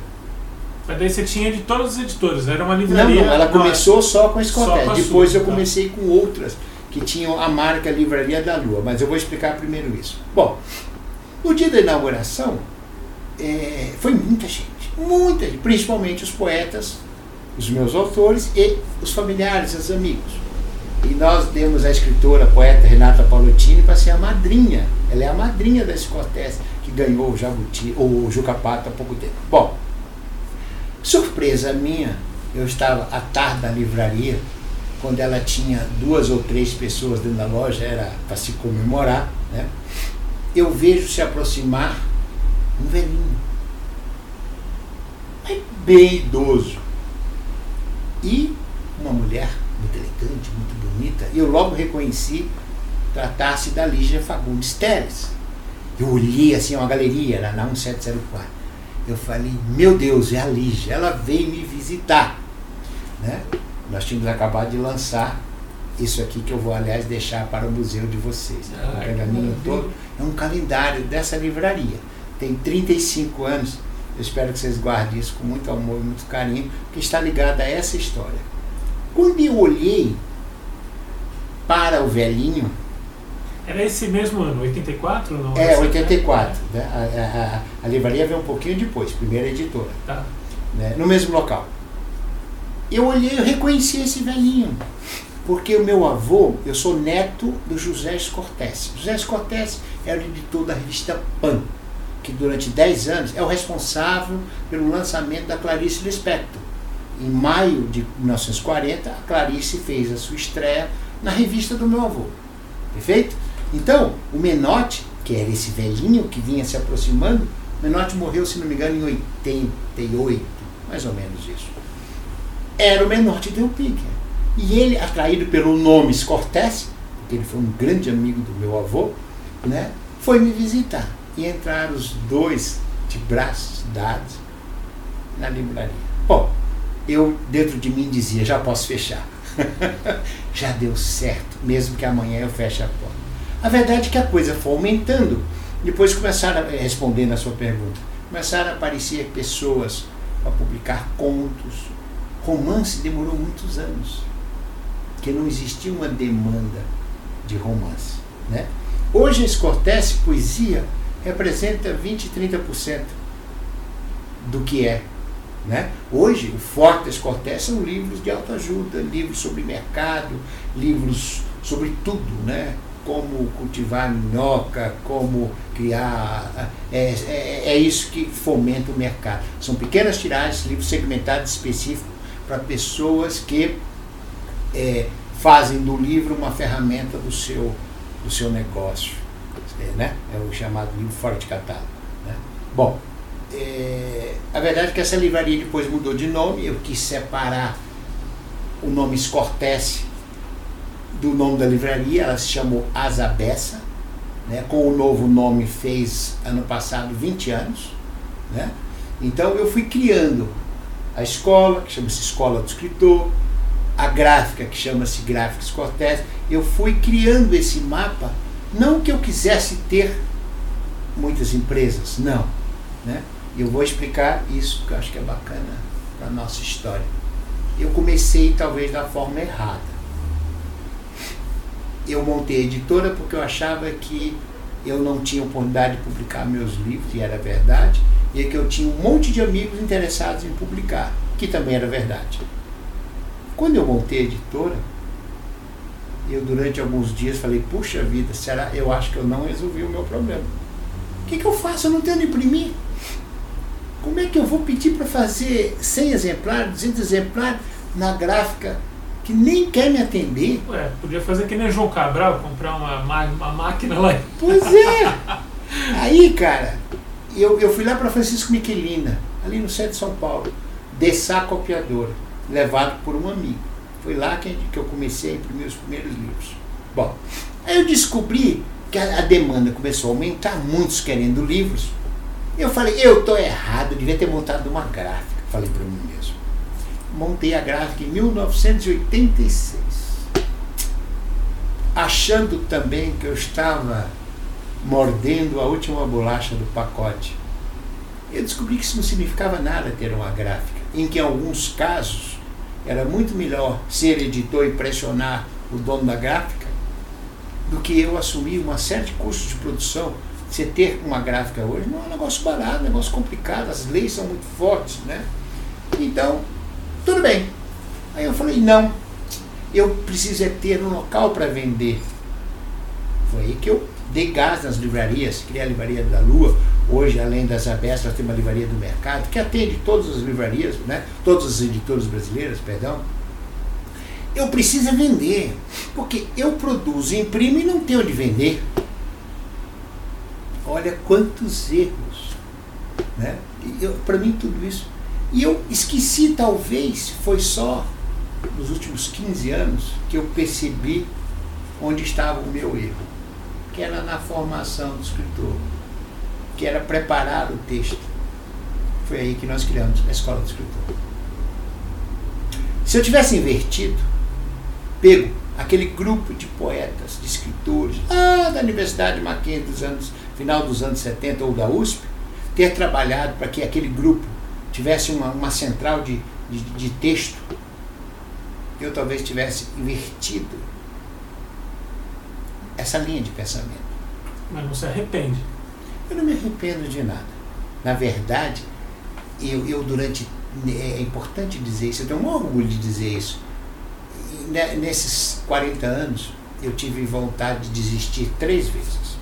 Mas daí você tinha de todos os editores, era uma livraria. Não, não ela começou só com a Escoté. Depois sua, eu tá. comecei tá. com outras que tinham a marca Livraria da Lua. Mas eu vou explicar primeiro isso. Bom, no dia da inauguração, é, foi muita gente, muita gente, principalmente os poetas, os meus autores e os familiares, os amigos. E nós demos a escritora, a poeta Renata Paulottini para ser a madrinha. Ela é a madrinha da Escotés, que ganhou o Jabuti, ou o Jucapato há pouco tempo. Bom, surpresa minha, eu estava à tarde na livraria, quando ela tinha duas ou três pessoas dentro da loja, era para se comemorar, né? eu vejo se aproximar um velhinho, bem idoso, e uma mulher muito elegante, muito bonita, e eu logo reconheci tratar-se da Lígia Fagundes Teres. Eu olhei assim, uma galeria, era na 1704. Eu falei, meu Deus, é a Lígia, ela veio me visitar. Né? Nós tínhamos acabado de lançar isso aqui que eu vou, aliás, deixar para o museu de vocês. Né? o pergaminho todo é um calendário dessa livraria. Tem 35 anos. Eu espero que vocês guardem isso com muito amor e muito carinho, que está ligado a essa história. Quando eu olhei para o velhinho. Era esse mesmo ano, 84? Não? É, 84. Né? A, a, a, livraria veio um pouquinho depois, primeira editora. Tá. Né? No mesmo local. Eu olhei, eu reconheci esse velhinho. Porque o meu avô, eu sou neto do José Escortese. José Escortese era o editor da revista Pan, que durante 10 anos é o responsável pelo lançamento da Clarice Lispector. Em maio de 1940, a Clarice fez a sua estreia na revista do meu avô. Perfeito? Então, o Menotti, que era esse velhinho que vinha se aproximando, Menotti morreu, se não me engano, em 88, mais ou menos isso. Era o Menotti Del Pique e ele, atraído pelo nome Scortese, porque ele foi um grande amigo do meu avô, né, foi me visitar. E entraram os dois de braços dados na livraria. Bom, eu dentro de mim dizia, já posso fechar. já deu certo, mesmo que amanhã eu feche a porta. A verdade é que a coisa foi aumentando. Depois começaram, a, respondendo a sua pergunta, começaram a aparecer pessoas para publicar contos. Romance demorou muitos anos porque não existia uma demanda de romance. Né? Hoje, esse Cortese Poesia representa 20, 30% do que é. Né? Hoje, o forte Cortés são livros de autoajuda, livros sobre mercado, livros sobre tudo, né? Como cultivar minhoca, como criar. É, é, é, isso que fomenta o mercado. São pequenas tiragens, livros segmentados específicos para pessoas que é, fazem do livro uma ferramenta do seu, do seu negócio. É, né? é o chamado livro fora de catálogo. Né? Bom, é, a verdade é que essa livraria depois mudou de nome, eu quis separar o nome Scortese do nome da livraria, ela se chamou Azabessa, né? com o novo nome fez ano passado 20 anos. Né? Então eu fui criando a escola, que chama-se Escola do Escritor, a gráfica, que chama-se Gráficos Cortés, eu fui criando esse mapa, não que eu quisesse ter muitas empresas? Não. Né? Eu vou explicar isso que eu acho que é bacana para a nossa história. Eu comecei talvez da forma errada. Eu montei a editora porque eu achava que eu não tinha oportunidade de publicar meus livros, e era verdade, e que eu tinha um monte de amigos interessados em publicar, que também era verdade. Quando eu montei a editora, eu durante alguns dias falei, puxa vida, será? Eu acho que eu não resolvi o meu problema. O que, que eu faço? Eu não tenho onde imprimir. Como é que eu vou pedir para fazer 100 exemplares, 200 exemplares na gráfica que nem quer me atender? Ué, podia fazer que nem João Cabral, comprar uma, uma máquina lá. Pois é! Aí, cara, eu, eu fui lá para Francisco Miquelina, ali no centro de São Paulo, Dessá Copiadora, levado por um amigo. Foi lá que, que eu comecei a imprimir os primeiros livros. Bom, aí eu descobri que a, a demanda começou a aumentar, muitos querendo livros. Eu falei, eu estou errado, devia ter montado uma gráfica. Falei para mim mesmo. Montei a gráfica em 1986. Achando também que eu estava mordendo a última bolacha do pacote. Eu descobri que isso não significava nada ter uma gráfica, em que em alguns casos era muito melhor ser editor e pressionar o dono da gráfica do que eu assumir uma série de custos de produção. Você ter uma gráfica hoje não é um negócio barato, é um negócio complicado, as leis são muito fortes, né? Então, tudo bem. Aí eu falei, não, eu preciso é ter um local para vender. Foi aí que eu dei gás nas livrarias, criei a Livraria da Lua. Hoje, além das abertas, temos uma livraria do mercado, que atende todas as livrarias, né? todas as editoras brasileiras, perdão. Eu preciso vender, porque eu produzo, imprimo e não tenho onde vender. Olha quantos erros. Né? Para mim, tudo isso. E eu esqueci, talvez, foi só nos últimos 15 anos que eu percebi onde estava o meu erro que era na formação do escritor, que era preparar o texto. Foi aí que nós criamos a Escola do Escritor. Se eu tivesse invertido, pego aquele grupo de poetas, de escritores, da Universidade Mackenzie dos anos, final dos anos 70 ou da USP, ter trabalhado para que aquele grupo tivesse uma, uma central de, de, de texto, eu talvez tivesse invertido essa linha de pensamento. Mas não se arrepende? Eu não me arrependo de nada. Na verdade, eu, eu durante. É importante dizer isso, eu tenho um orgulho de dizer isso. Nesses 40 anos, eu tive vontade de desistir três vezes.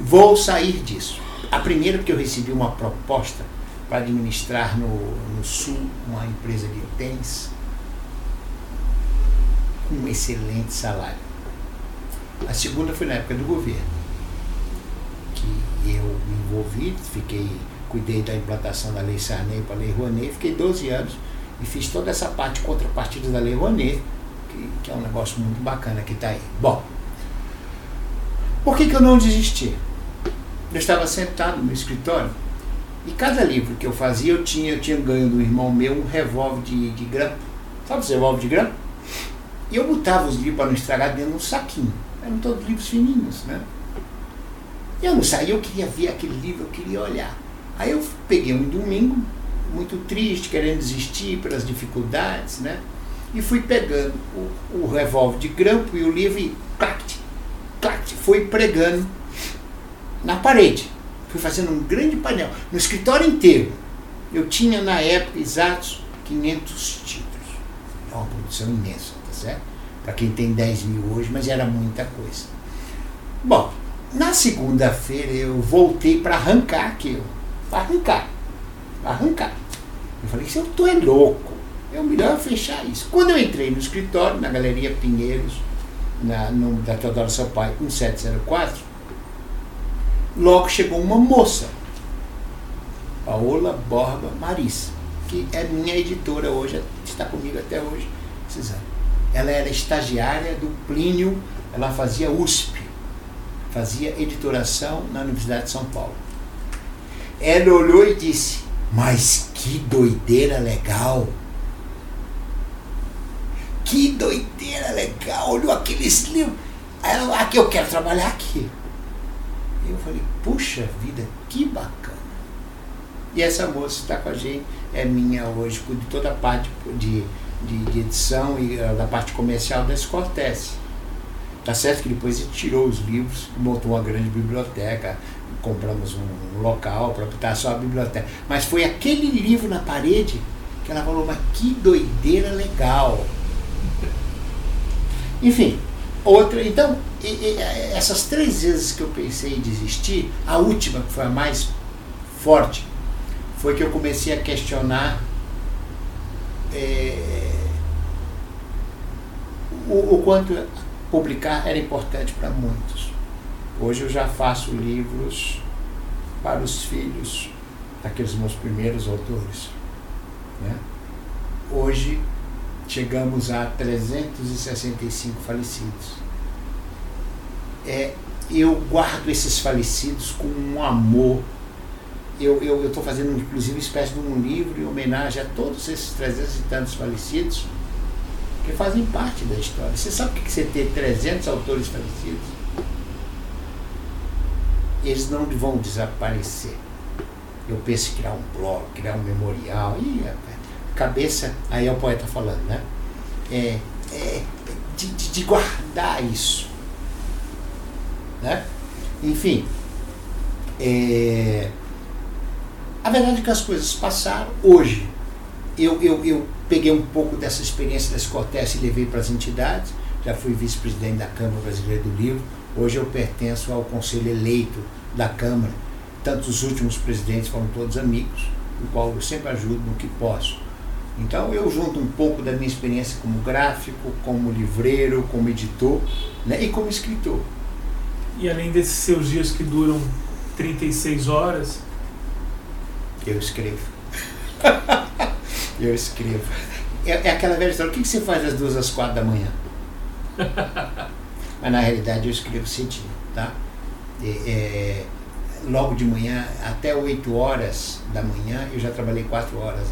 Vou sair disso. A primeira, porque eu recebi uma proposta para administrar no, no Sul uma empresa de tênis com um excelente salário a segunda foi na época do governo, que eu me envolvi, fiquei, cuidei da implantação da Lei Sarney para a Lei Rouanet, fiquei 12 anos e fiz toda essa parte contrapartida da Lei Rouanet, que, que é um negócio muito bacana que está aí. Bom, por que, que eu não desisti? Eu estava sentado no escritório e cada livro que eu fazia, eu tinha, eu tinha ganho do irmão meu um revólver de, de grampo. Sabe esse revólver de grampo? E eu botava os livros para não estragar dentro de um saquinho. Eram todos livros fininhos, né? Eu não saí, eu queria ver aquele livro, eu queria olhar. Aí eu peguei um domingo, muito triste, querendo desistir pelas dificuldades, né? E fui pegando o, o revólver de grampo e o livro e clac, clac, fui pregando na parede. Fui fazendo um grande painel, no escritório inteiro. Eu tinha na época exatos 500 títulos. É uma produção imensa, tá certo? para quem tem 10 mil hoje, mas era muita coisa. Bom, na segunda-feira eu voltei para arrancar aquilo. Arrancar. Arrancar. Eu falei, se eu tô é louco, é o melhor fechar isso. Quando eu entrei no escritório, na Galeria Pinheiros, na, no, da Teodoro Sampaio 1704, logo chegou uma moça, Paola Borba Marisa, que é minha editora hoje, está comigo até hoje, Cisane ela era estagiária do Plínio, ela fazia USP, fazia editoração na Universidade de São Paulo. Ela olhou e disse: Mas que doideira legal! Que doideira legal! Olhou aqueles livros. Aí ela, aqui eu quero trabalhar aqui. Eu falei, puxa vida, que bacana. E essa moça está com a gente, é minha hoje, de toda a parte de, de, de edição e uh, da parte comercial da Escortece. Tá certo que depois ele tirou os livros, montou uma grande biblioteca, compramos um local para botar só a biblioteca. Mas foi aquele livro na parede que ela falou, mas que doideira legal. Enfim, outra. Então, e, e, essas três vezes que eu pensei em desistir, a última, que foi a mais forte, foi que eu comecei a questionar é, o, o quanto publicar era importante para muitos. Hoje eu já faço livros para os filhos daqueles meus primeiros autores. Né? Hoje chegamos a 365 falecidos. É, eu guardo esses falecidos com um amor. Eu estou fazendo, inclusive, uma espécie de um livro em homenagem a todos esses 300 e tantos falecidos que fazem parte da história. Você sabe o que você ter 300 autores falecidos? Eles não vão desaparecer. Eu penso em criar um blog, criar um memorial. Ih, cabeça, aí é o poeta falando, né? É, é de, de, guardar isso. Né? Enfim, é, a verdade é que as coisas passaram. Hoje, eu, eu, eu peguei um pouco dessa experiência da Escortece e levei para as entidades. Já fui vice-presidente da Câmara Brasileira do Livro. Hoje eu pertenço ao conselho eleito da Câmara. Tanto os últimos presidentes foram todos amigos, o qual eu sempre ajudo no que posso. Então eu junto um pouco da minha experiência como gráfico, como livreiro, como editor né, e como escritor. E além desses seus dias que duram 36 horas? Eu escrevo. eu escrevo. É, é, aquela velha história, o que, que você faz às duas às quatro da manhã? Mas na realidade eu escrevo cedinho, tá? É, é, logo de manhã, até 8 horas da manhã, eu já trabalhei 4 horas.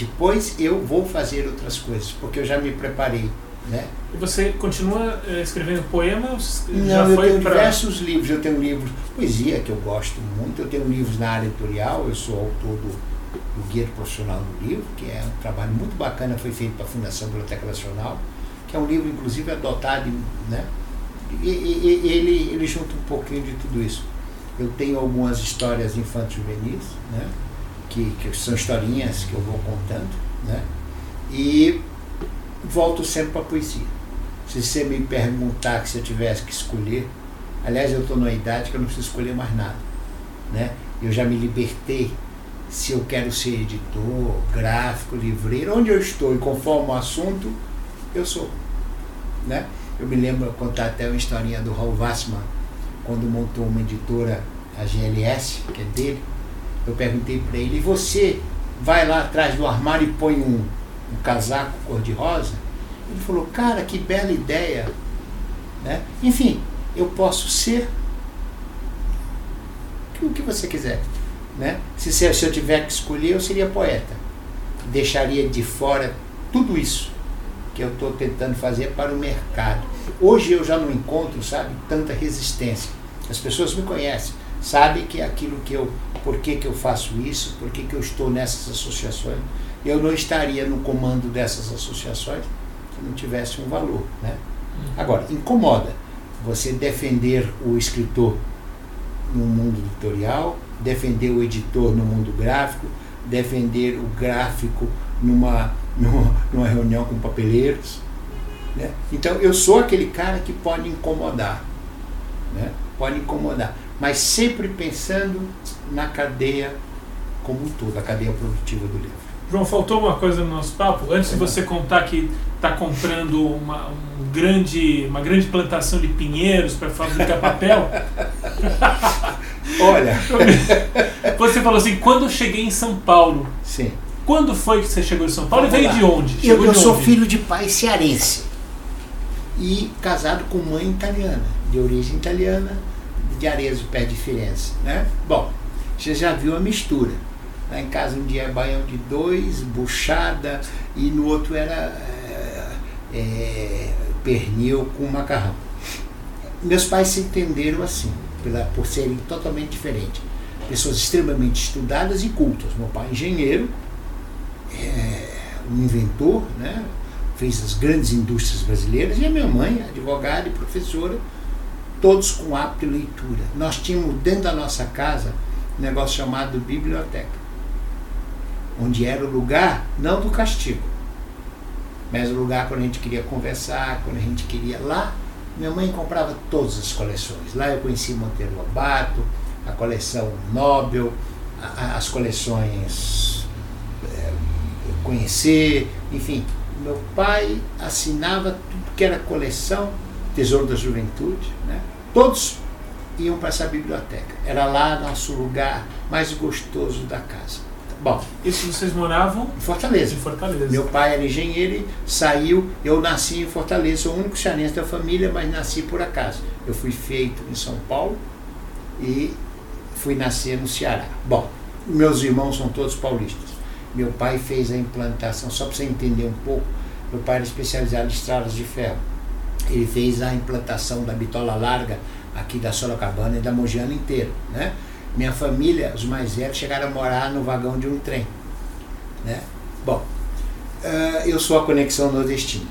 Depois eu vou fazer outras coisas, porque eu já me preparei. Né? E você continua eh, escrevendo poemas? Não, já eu tenho pra... diversos livros. Eu tenho livros, poesia que eu gosto muito, eu tenho livros na área editorial, eu sou autor do, do Guia Profissional do Livro, que é um trabalho muito bacana, foi feito para a Fundação Biblioteca Nacional, que é um livro, inclusive, adotado, né? E, e, ele, ele junta um pouquinho de tudo isso. Eu tenho algumas histórias infantis juvenis, né? Que, que são historinhas que eu vou contando, né? E volto sempre para a poesia. Se você me perguntar que se eu tivesse que escolher, aliás, eu estou numa idade que eu não preciso escolher mais nada. Né? Eu já me libertei se eu quero ser editor, gráfico, livreiro, onde eu estou e conforme o assunto, eu sou. Né? Eu me lembro contar até uma historinha do Raul Wassman, quando montou uma editora, a GLS, que é dele, eu perguntei para ele, você vai lá atrás do armário e põe um, um casaco cor-de-rosa? Ele falou, cara, que bela ideia. Né? Enfim, eu posso ser o que você quiser. Né? Se, se eu tiver que escolher, eu seria poeta. Deixaria de fora tudo isso que eu estou tentando fazer para o mercado. Hoje eu já não encontro, sabe, tanta resistência. As pessoas me conhecem, sabem que aquilo que eu, por que, que eu faço isso, por que, que eu estou nessas associações eu não estaria no comando dessas associações se não tivesse um valor. Né? Uhum. Agora, incomoda você defender o escritor no mundo editorial, defender o editor no mundo gráfico, defender o gráfico numa, numa, numa reunião com papeleiros. Né? Então, eu sou aquele cara que pode incomodar. Né? Pode incomodar. Mas sempre pensando na cadeia como um todo, a cadeia produtiva do livro. João, faltou uma coisa no nosso papo. Antes de você contar que está comprando uma, um grande, uma grande plantação de pinheiros para fabricar papel. Olha. Você falou assim, quando eu cheguei em São Paulo. Sim. Quando foi que você chegou em São Paulo Vamos e veio lá. de onde? eu, eu de sou onde? filho de pai cearense. E casado com mãe italiana, de origem italiana, de Arezzo, perto de Firenze. Né? Bom, você já viu a mistura Lá em casa um dia é baião de dois, buchada, e no outro era é, é, pernil com macarrão. meus pais se entenderam assim, pela, por serem totalmente diferentes. Pessoas extremamente estudadas e cultas. Meu pai engenheiro, é, um inventor, né? fez as grandes indústrias brasileiras, e a minha mãe, advogada e professora, todos com de leitura. Nós tínhamos dentro da nossa casa um negócio chamado biblioteca, onde era o lugar não do castigo, mas o lugar quando a gente queria conversar, quando a gente queria lá. Minha mãe comprava todas as coleções. Lá eu conheci Monteiro Lobato, a coleção Nobel, a, a, as coleções é, Conhecer, enfim. Meu pai assinava tudo que era coleção, Tesouro da Juventude, né? Todos iam para essa biblioteca. Era lá nosso lugar mais gostoso da casa. Bom. Isso vocês moravam? Em Fortaleza. Em Fortaleza. Meu pai era engenheiro saiu. Eu nasci em Fortaleza, sou o único cearense da família, mas nasci por acaso. Eu fui feito em São Paulo e fui nascer no Ceará. Bom, meus irmãos são todos paulistas. Meu pai fez a implantação, só para você entender um pouco, meu pai era especializado em estradas de ferro. Ele fez a implantação da bitola larga aqui da Sorocabana e da Mogiana inteira, né? Minha família, os mais velhos, chegaram a morar no vagão de um trem. Né? Bom, uh, eu sou a conexão nordestina.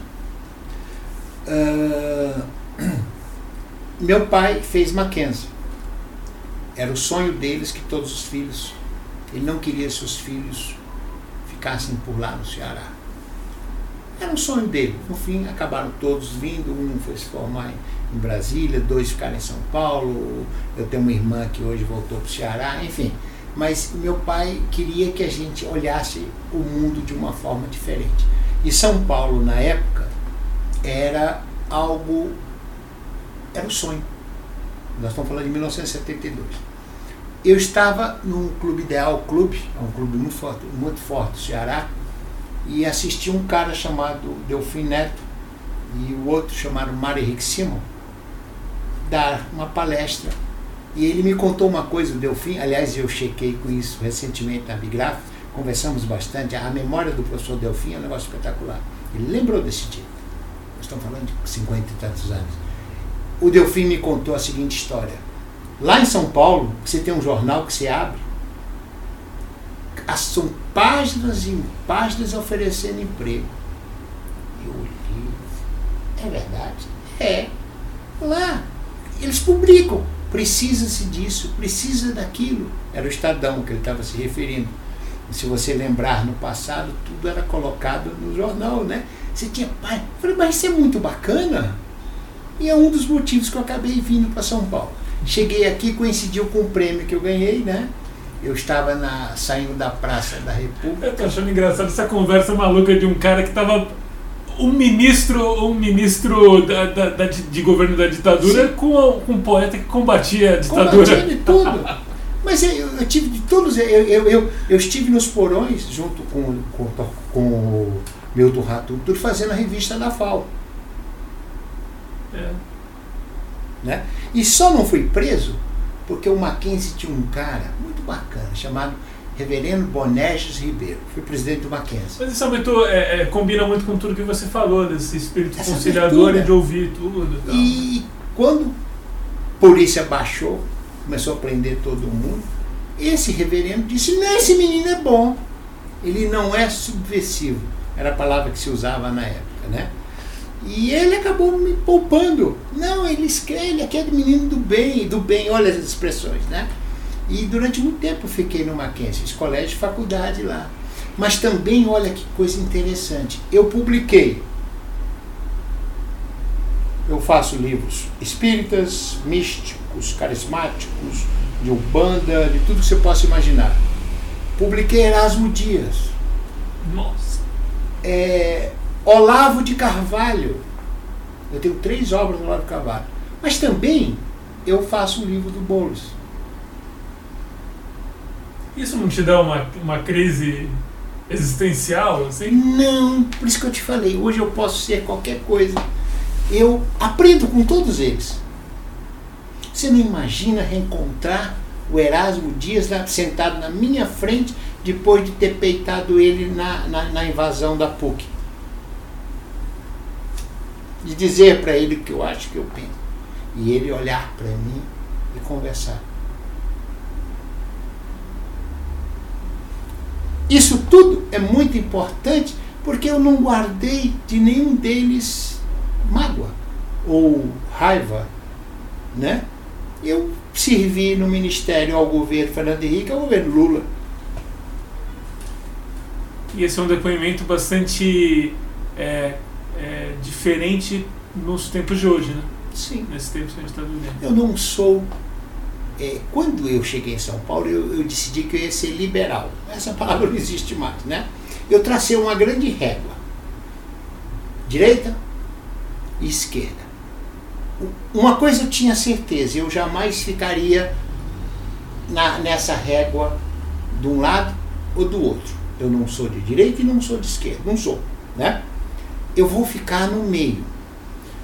Uh, meu pai fez Mackenzie. Era o sonho deles que todos os filhos. Ele não queria que seus filhos ficassem por lá no Ceará. Era um sonho dele. No fim, acabaram todos vindo. Um foi se formar em Brasília, dois ficaram em São Paulo, eu tenho uma irmã que hoje voltou para o Ceará, enfim. Mas meu pai queria que a gente olhasse o mundo de uma forma diferente. E São Paulo, na época, era algo. era um sonho. Nós estamos falando de 1972. Eu estava num clube ideal, clube, é um clube muito forte, muito forte do Ceará, e assisti um cara chamado Delfim Neto e o outro chamado Mário Henrique Simon dar uma palestra. E ele me contou uma coisa, o Delfim, aliás, eu chequei com isso recentemente na Bigraf, conversamos bastante. A memória do professor Delfim é um negócio espetacular. Ele lembrou desse dia. Nós estamos falando de 50 e tantos anos. O Delfim me contou a seguinte história. Lá em São Paulo, você tem um jornal que você abre, são páginas e páginas oferecendo emprego. Eu olhei, é verdade? É. Lá, eles publicam. Precisa-se disso, precisa daquilo. Era o Estadão que ele estava se referindo. Se você lembrar, no passado, tudo era colocado no jornal, né? Você tinha. Pai, falei, mas isso é muito bacana. E é um dos motivos que eu acabei vindo para São Paulo. Cheguei aqui, coincidiu com o prêmio que eu ganhei, né? Eu estava na, saindo da Praça da República. Eu tô achando engraçado essa conversa maluca de um cara que estava um ministro, um ministro da, da, da, de governo da ditadura com, com um poeta que combatia a ditadura. Combatia de tudo. Mas eu, eu, tive de todos. Eu, eu, eu, eu, estive nos porões junto com, com, com o Milton Rato, tudo fazendo a revista da FAO. É. Né? E só não fui preso porque o Mackenzie tinha um cara muito bacana chamado Reverendo Bonerges Ribeiro. Fui presidente do Mackenzie. Mas isso muito, é, é, combina muito com tudo que você falou, desse espírito Essa conciliador e de ouvir tudo. E quando a polícia baixou, começou a prender todo mundo, esse reverendo disse, não, esse menino é bom. Ele não é subversivo. Era a palavra que se usava na época, né? E ele acabou me poupando. Não, ele escreve, ele é aquele menino do bem, do bem, olha as expressões, né? E durante muito tempo fiquei no Mackenzie, colégio e faculdade lá. Mas também, olha que coisa interessante, eu publiquei. Eu faço livros espíritas, místicos, carismáticos, de Ubanda, de tudo que você possa imaginar. Publiquei Erasmo Dias. Nossa! É, Olavo de Carvalho. Eu tenho três obras do Olavo de Carvalho. Mas também eu faço um livro do Boulos. Isso não te dá uma, uma crise existencial, assim? Não, por isso que eu te falei, hoje eu posso ser qualquer coisa. Eu aprendo com todos eles. Você não imagina reencontrar o Erasmo Dias lá, sentado na minha frente depois de ter peitado ele na, na, na invasão da PUC. De dizer para ele o que eu acho que eu penso. e ele olhar para mim e conversar. Isso tudo é muito importante porque eu não guardei de nenhum deles mágoa ou raiva, né? Eu servi no ministério ao governo Fernando Henrique, ao governo Lula. E esse é um depoimento bastante é, é, diferente nos tempos de hoje, né? Sim. Nesse tempo que a gente está vivendo. Eu não sou. É, quando eu cheguei em São Paulo, eu, eu, decidi que eu ia ser liberal. Essa palavra não existe mais, né? Eu tracei uma grande régua: direita e esquerda. Uma coisa eu tinha certeza: eu jamais ficaria na, nessa régua de um lado ou do outro. Eu não sou de direita e não sou de esquerda. Não sou, né? Eu vou ficar no meio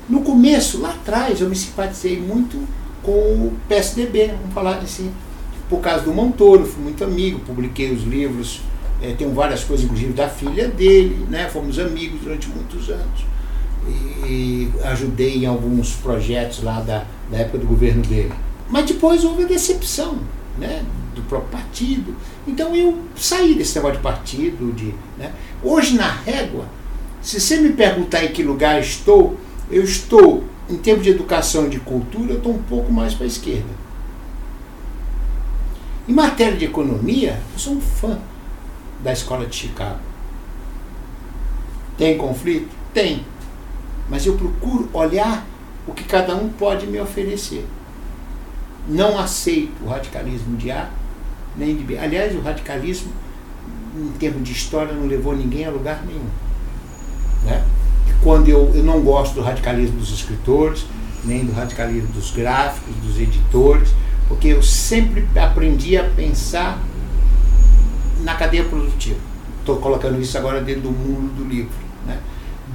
no começo, lá atrás, eu me simpatizei muito com o PSDB, vamos falar assim, por causa do Montoro, fui muito amigo, publiquei os livros, é, tenho várias coisas, inclusive da filha dele, né? fomos amigos durante muitos anos. E, ajudei em alguns projetos lá da, da época do governo dele. Mas depois houve a decepção né? do próprio partido. Então eu saí desse negócio de partido. De, né? Hoje na régua, se você me perguntar em que lugar estou, eu estou, em termos de educação e de cultura, eu estou um pouco mais para a esquerda. Em matéria de economia, eu sou um fã da escola de Chicago. Tem conflito? Tem. Mas eu procuro olhar o que cada um pode me oferecer. Não aceito o radicalismo de A nem de B. Aliás, o radicalismo, em termos de história, não levou ninguém a lugar nenhum. Né? quando eu, eu não gosto do radicalismo dos escritores, nem do radicalismo dos gráficos, dos editores, porque eu sempre aprendi a pensar na cadeia produtiva. Estou colocando isso agora dentro do mundo do livro. Né?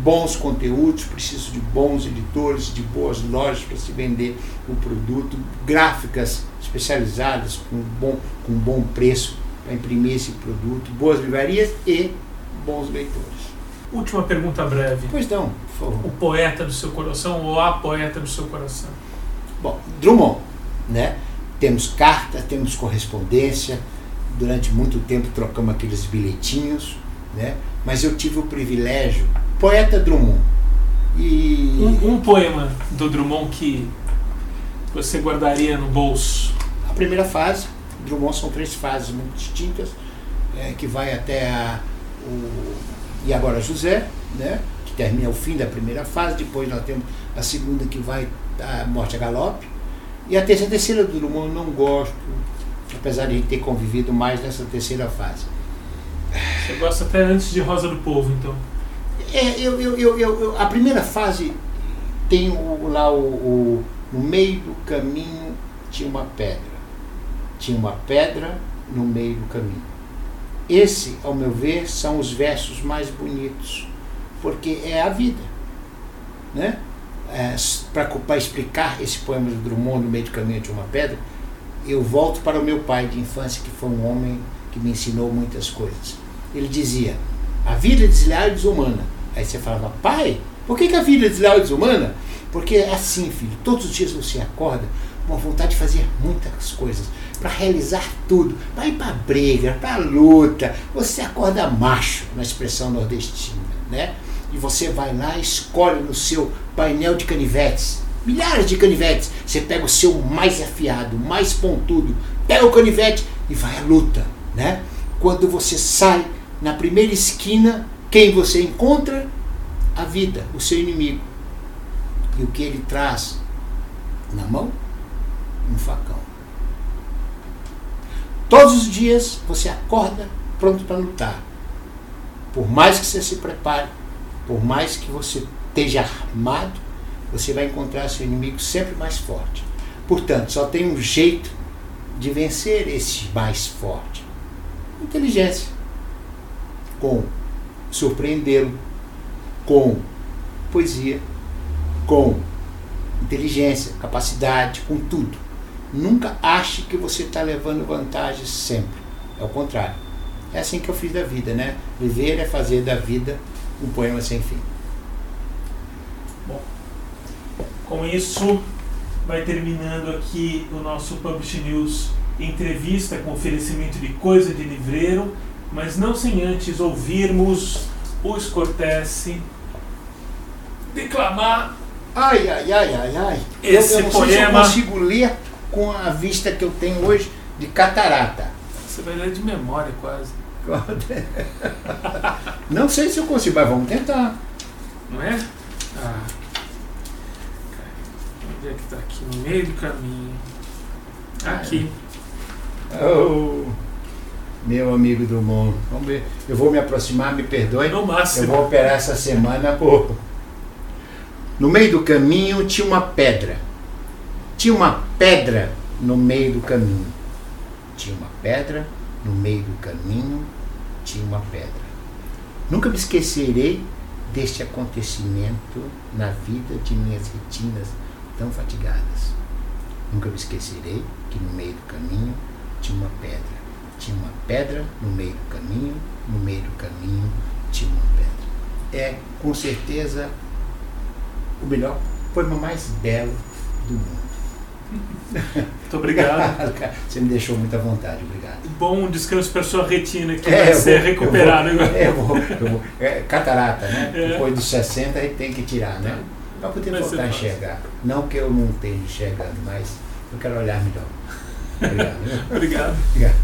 Bons conteúdos, preciso de bons editores, de boas lojas para se vender o produto, gráficas especializadas com bom, com bom preço para imprimir esse produto, boas livrarias e bons leitores. Última pergunta breve. Pois não, por favor. O poeta do seu coração ou a poeta do seu coração? Bom, Drummond, né? Temos carta, temos correspondência. Durante muito tempo trocamos aqueles bilhetinhos, né? Mas eu tive o privilégio, poeta Drummond. E um, um poema do Drummond que você guardaria no bolso? A primeira fase, Drummond são três fases muito distintas, é, que vai até a, o e agora José, né, que termina o fim da primeira fase, depois nós temos a segunda que vai a Morte a Galope, e a terceira, a terceira do Drummond não gosto, apesar de ter convivido mais nessa terceira fase. Você gosta até antes de Rosa do Povo, então? É, eu, eu, eu, eu a primeira fase tem o, lá o, o, no meio do caminho tinha uma pedra. Tinha uma pedra no meio do caminho. Esse, ao meu ver, são os versos mais bonitos, porque é a vida. Né? É, Para explicar esse poema do Drummond, No Meio do Caminho de uma Pedra, eu volto para o meu pai de infância, que foi um homem que me ensinou muitas coisas. Ele dizia: a vida é desleal e desumana. Aí você falava, pai, por que, que a vida é desleal e desumana? Porque é assim, filho, todos os dias você acorda com a vontade de fazer muitas coisas, para realizar tudo, para ir para briga, para luta. Você acorda macho, na expressão nordestina, né? E você vai lá escolhe no seu painel de canivetes, milhares de canivetes. Você pega o seu mais afiado, mais pontudo, pega o canivete e vai à luta, né? Quando você sai na primeira esquina, quem você encontra? A vida, o seu inimigo. E o que ele traz na mão? Um facão. Todos os dias você acorda pronto para lutar. Por mais que você se prepare, por mais que você esteja armado, você vai encontrar seu inimigo sempre mais forte. Portanto, só tem um jeito de vencer esse mais forte: inteligência. Com surpreendê-lo, com poesia, com inteligência, capacidade, com tudo. Nunca ache que você está levando vantagem sempre. É o contrário. É assim que eu fiz da vida, né? Viver é fazer da vida um poema sem fim. Bom, com isso vai terminando aqui o nosso Publish News entrevista com oferecimento de coisa de livreiro, mas não sem antes ouvirmos o Scortese declamar. Ai, ai, ai, ai, ai. Esse eu, eu não poema. sei se eu consigo ler com a vista que eu tenho hoje de catarata. Você vai ler de memória quase. Não sei se eu consigo, mas vamos tentar. Não é? Ah. Onde é que tá aqui? No meio do caminho. Aqui. Oh, meu amigo do mundo. Vamos ver. Eu vou me aproximar, me perdoe. No Eu máximo. vou operar essa semana. No meio do caminho tinha uma pedra. Tinha uma pedra no meio do caminho. Tinha uma pedra no meio do caminho. Tinha uma pedra. Nunca me esquecerei deste acontecimento na vida de minhas retinas tão fatigadas. Nunca me esquecerei que no meio do caminho tinha uma pedra. Tinha uma pedra no meio do caminho, no meio do caminho tinha uma pedra. É, com certeza, o melhor poema mais belo do mundo. Muito obrigado. Você me deixou muito à vontade, obrigado. Bom descanso para sua retina que É, vai ser vou- recuperada vou- agora. É, eu vou, eu vou- é, catarata, né? É. Depois dos 60 aí tem que tirar, né? Para poder Vai voltar a fácil. enxergar. Não que eu não esteja enxergando, mas eu quero olhar melhor. Obrigado. Obrigado. Obrigado.